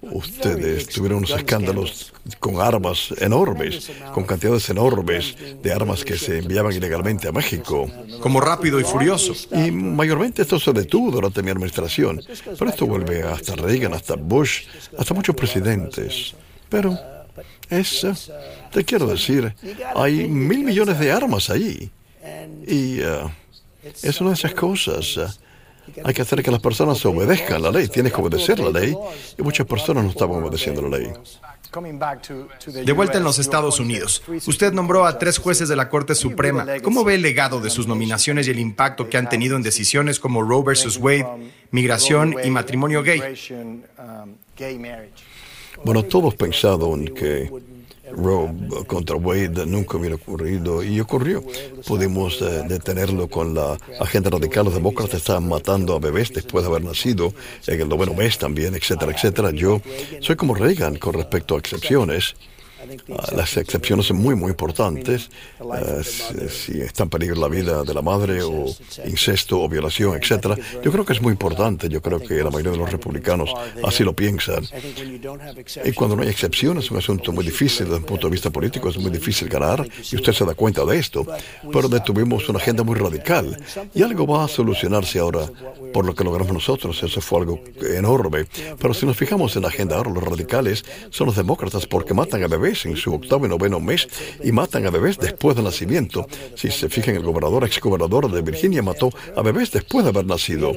Ustedes tuvieron unos escándalos con armas enormes, con cantidades enormes de armas que se enviaban ilegalmente a México. Como rápido y furioso. Y mayormente esto se detuvo durante mi administración. Pero esto vuelve hasta Reagan, hasta Bush, hasta muchos presidentes. Pero es, te quiero decir, hay mil millones de armas allí. Y uh, es una de esas cosas. Hay que hacer que las personas obedezcan la ley. Tienes que obedecer la ley. Y muchas personas no estaban obedeciendo la ley. De vuelta en los Estados Unidos, usted nombró a tres jueces de la Corte Suprema. ¿Cómo ve el legado de sus nominaciones y el impacto que han tenido en decisiones como Roe versus Wade, migración y matrimonio gay? Bueno, todos pensaron que Roe contra Wade nunca hubiera ocurrido y ocurrió. Pudimos eh, detenerlo con la agenda radical. Los demócratas estaban matando a bebés después de haber nacido en el noveno mes también, etcétera, etcétera. Yo soy como Reagan con respecto a excepciones. Ah, las excepciones son muy, muy importantes. Ah, si, está en peligro la vida de la madre o incesto o violación, etcétera. Yo creo que es muy importante. Yo creo que la mayoría de los republicanos así lo piensan. Y cuando no hay excepciones, es un asunto muy difícil desde un punto de vista político. Es muy difícil ganar y usted se da cuenta de esto. Pero detuvimos una agenda muy radical y algo va a solucionarse ahora por lo que logramos nosotros. Eso fue algo enorme. Pero si nos fijamos en la agenda ahora, los radicales son los demócratas porque matan a bebés en su octavo y noveno mes y matan a bebés después del nacimiento. Si se fijan, el gobernador, ex gobernador de Virginia, mató a bebés después de haber nacido.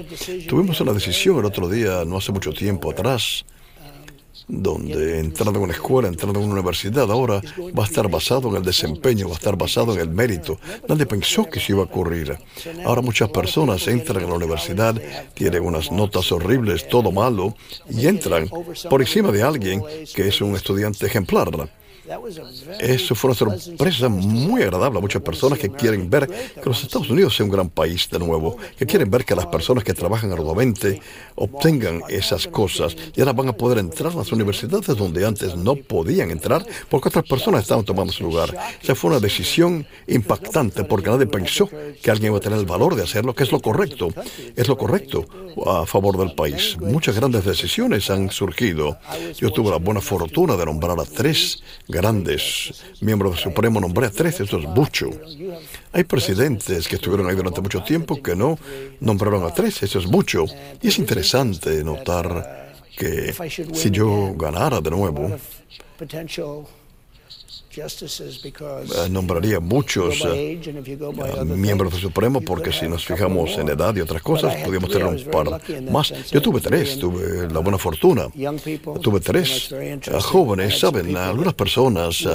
Tuvimos una decisión el otro día, no hace mucho tiempo atrás, donde entrando en una escuela, entrando en una universidad, ahora va a estar basado en el desempeño, va a estar basado en el mérito. Nadie pensó que eso iba a ocurrir. Ahora muchas personas entran a la universidad, tienen unas notas horribles, todo malo, y entran por encima de alguien que es un estudiante ejemplar. Eso fue una sorpresa muy agradable a muchas personas que quieren ver que los Estados Unidos sea un gran país de nuevo, que quieren ver que las personas que trabajan arduamente obtengan esas cosas y ahora van a poder entrar a las universidades donde antes no podían entrar porque otras personas estaban tomando su lugar. Esa fue una decisión impactante porque nadie pensó que alguien iba a tener el valor de hacerlo, que es lo correcto, es lo correcto a favor del país. Muchas grandes decisiones han surgido. Yo tuve la buena fortuna de nombrar a tres grandes miembros del Supremo, nombré a tres, eso es mucho. Hay presidentes que estuvieron ahí durante mucho tiempo que no nombraron a tres, eso es mucho. Y es interesante notar que si yo ganara de nuevo, nombraría muchos eh, miembros del Supremo porque si nos fijamos en edad y otras cosas, podríamos tener un par más. Yo tuve tres, tuve la buena fortuna. Tuve tres eh, jóvenes, ¿saben? Algunas personas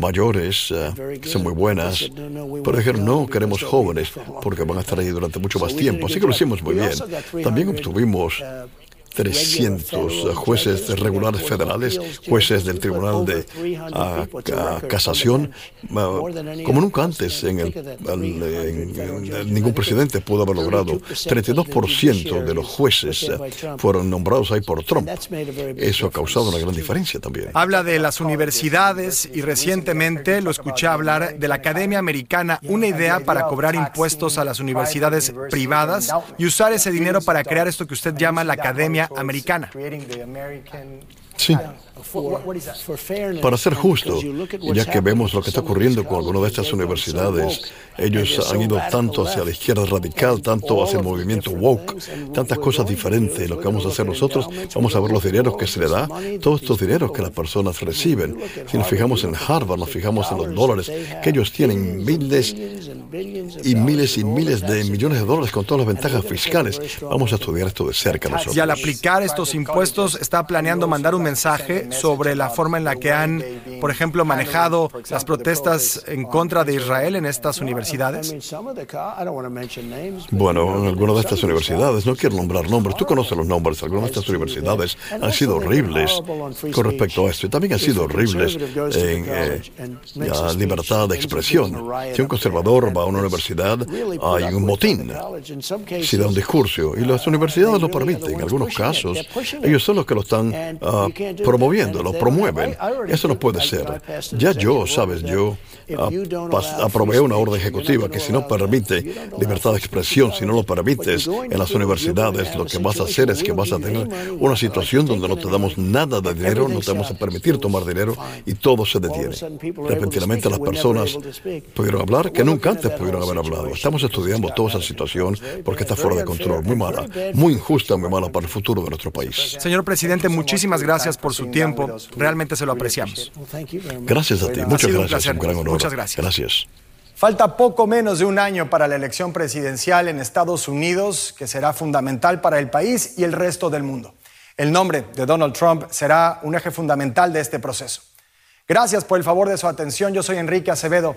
mayores que son muy buenas, pero dijeron, no queremos jóvenes porque van a estar ahí durante mucho más tiempo. Así que lo hicimos muy bien. También obtuvimos 300 jueces regulares federales, jueces del Tribunal de Casación, como nunca antes en el, ningún presidente pudo haber logrado. 32% de los jueces fueron nombrados ahí por Trump. Eso ha causado una gran diferencia también. Habla de las universidades y recientemente lo escuché hablar de la Academia Americana, una idea para cobrar impuestos a las universidades privadas y usar ese dinero para crear esto que usted llama la Academia americana. Sí. Para ser justo, ya que vemos lo que está ocurriendo con algunas de estas universidades, ellos han ido tanto hacia la izquierda radical, tanto hacia el movimiento woke, tantas cosas diferentes. Lo que vamos a hacer nosotros, vamos a ver los dineros que se le da, todos estos dineros que las personas reciben. Si nos fijamos en Harvard, nos fijamos en los dólares, que ellos tienen miles y miles y miles de millones de dólares con todas las ventajas fiscales. Vamos a estudiar esto de cerca nosotros. Y al aplicar estos impuestos, está planeando mandar un mensaje sobre la forma en la que han, por ejemplo, manejado las protestas en contra de Israel en estas universidades? Bueno, en algunas de estas universidades, no quiero nombrar nombres, tú conoces los nombres, algunas de estas universidades han sido horribles con respecto a esto y también han sido horribles en eh, la libertad de expresión. Si un conservador va a una universidad, hay un motín, si da un discurso y las universidades lo permiten. En algunos casos, ellos son los que lo están uh, promoviendo, lo promueven. Eso no puede ser. Ya yo, sabes, yo aprobé una orden ejecutiva que si no permite libertad de expresión, si no lo permites en las universidades, lo que vas a hacer es que vas a tener una situación donde no te damos nada de dinero, no te vamos a permitir tomar dinero y todo se detiene. Repentinamente las personas pudieron hablar que nunca antes pudieron haber hablado. Estamos estudiando toda esa situación porque está fuera de control, muy mala, muy injusta, muy mala para el futuro de nuestro país. Señor presidente, muchísimas gracias por su tiempo. Realmente se lo apreciamos. Gracias a ti. Muchas gracias. Un gran honor. Muchas gracias. Gracias. Falta poco menos de un año para la elección presidencial en Estados Unidos, que será fundamental para el país y el resto del mundo. El nombre de Donald Trump será un eje fundamental de este proceso. Gracias por el favor de su atención. Yo soy Enrique Acevedo.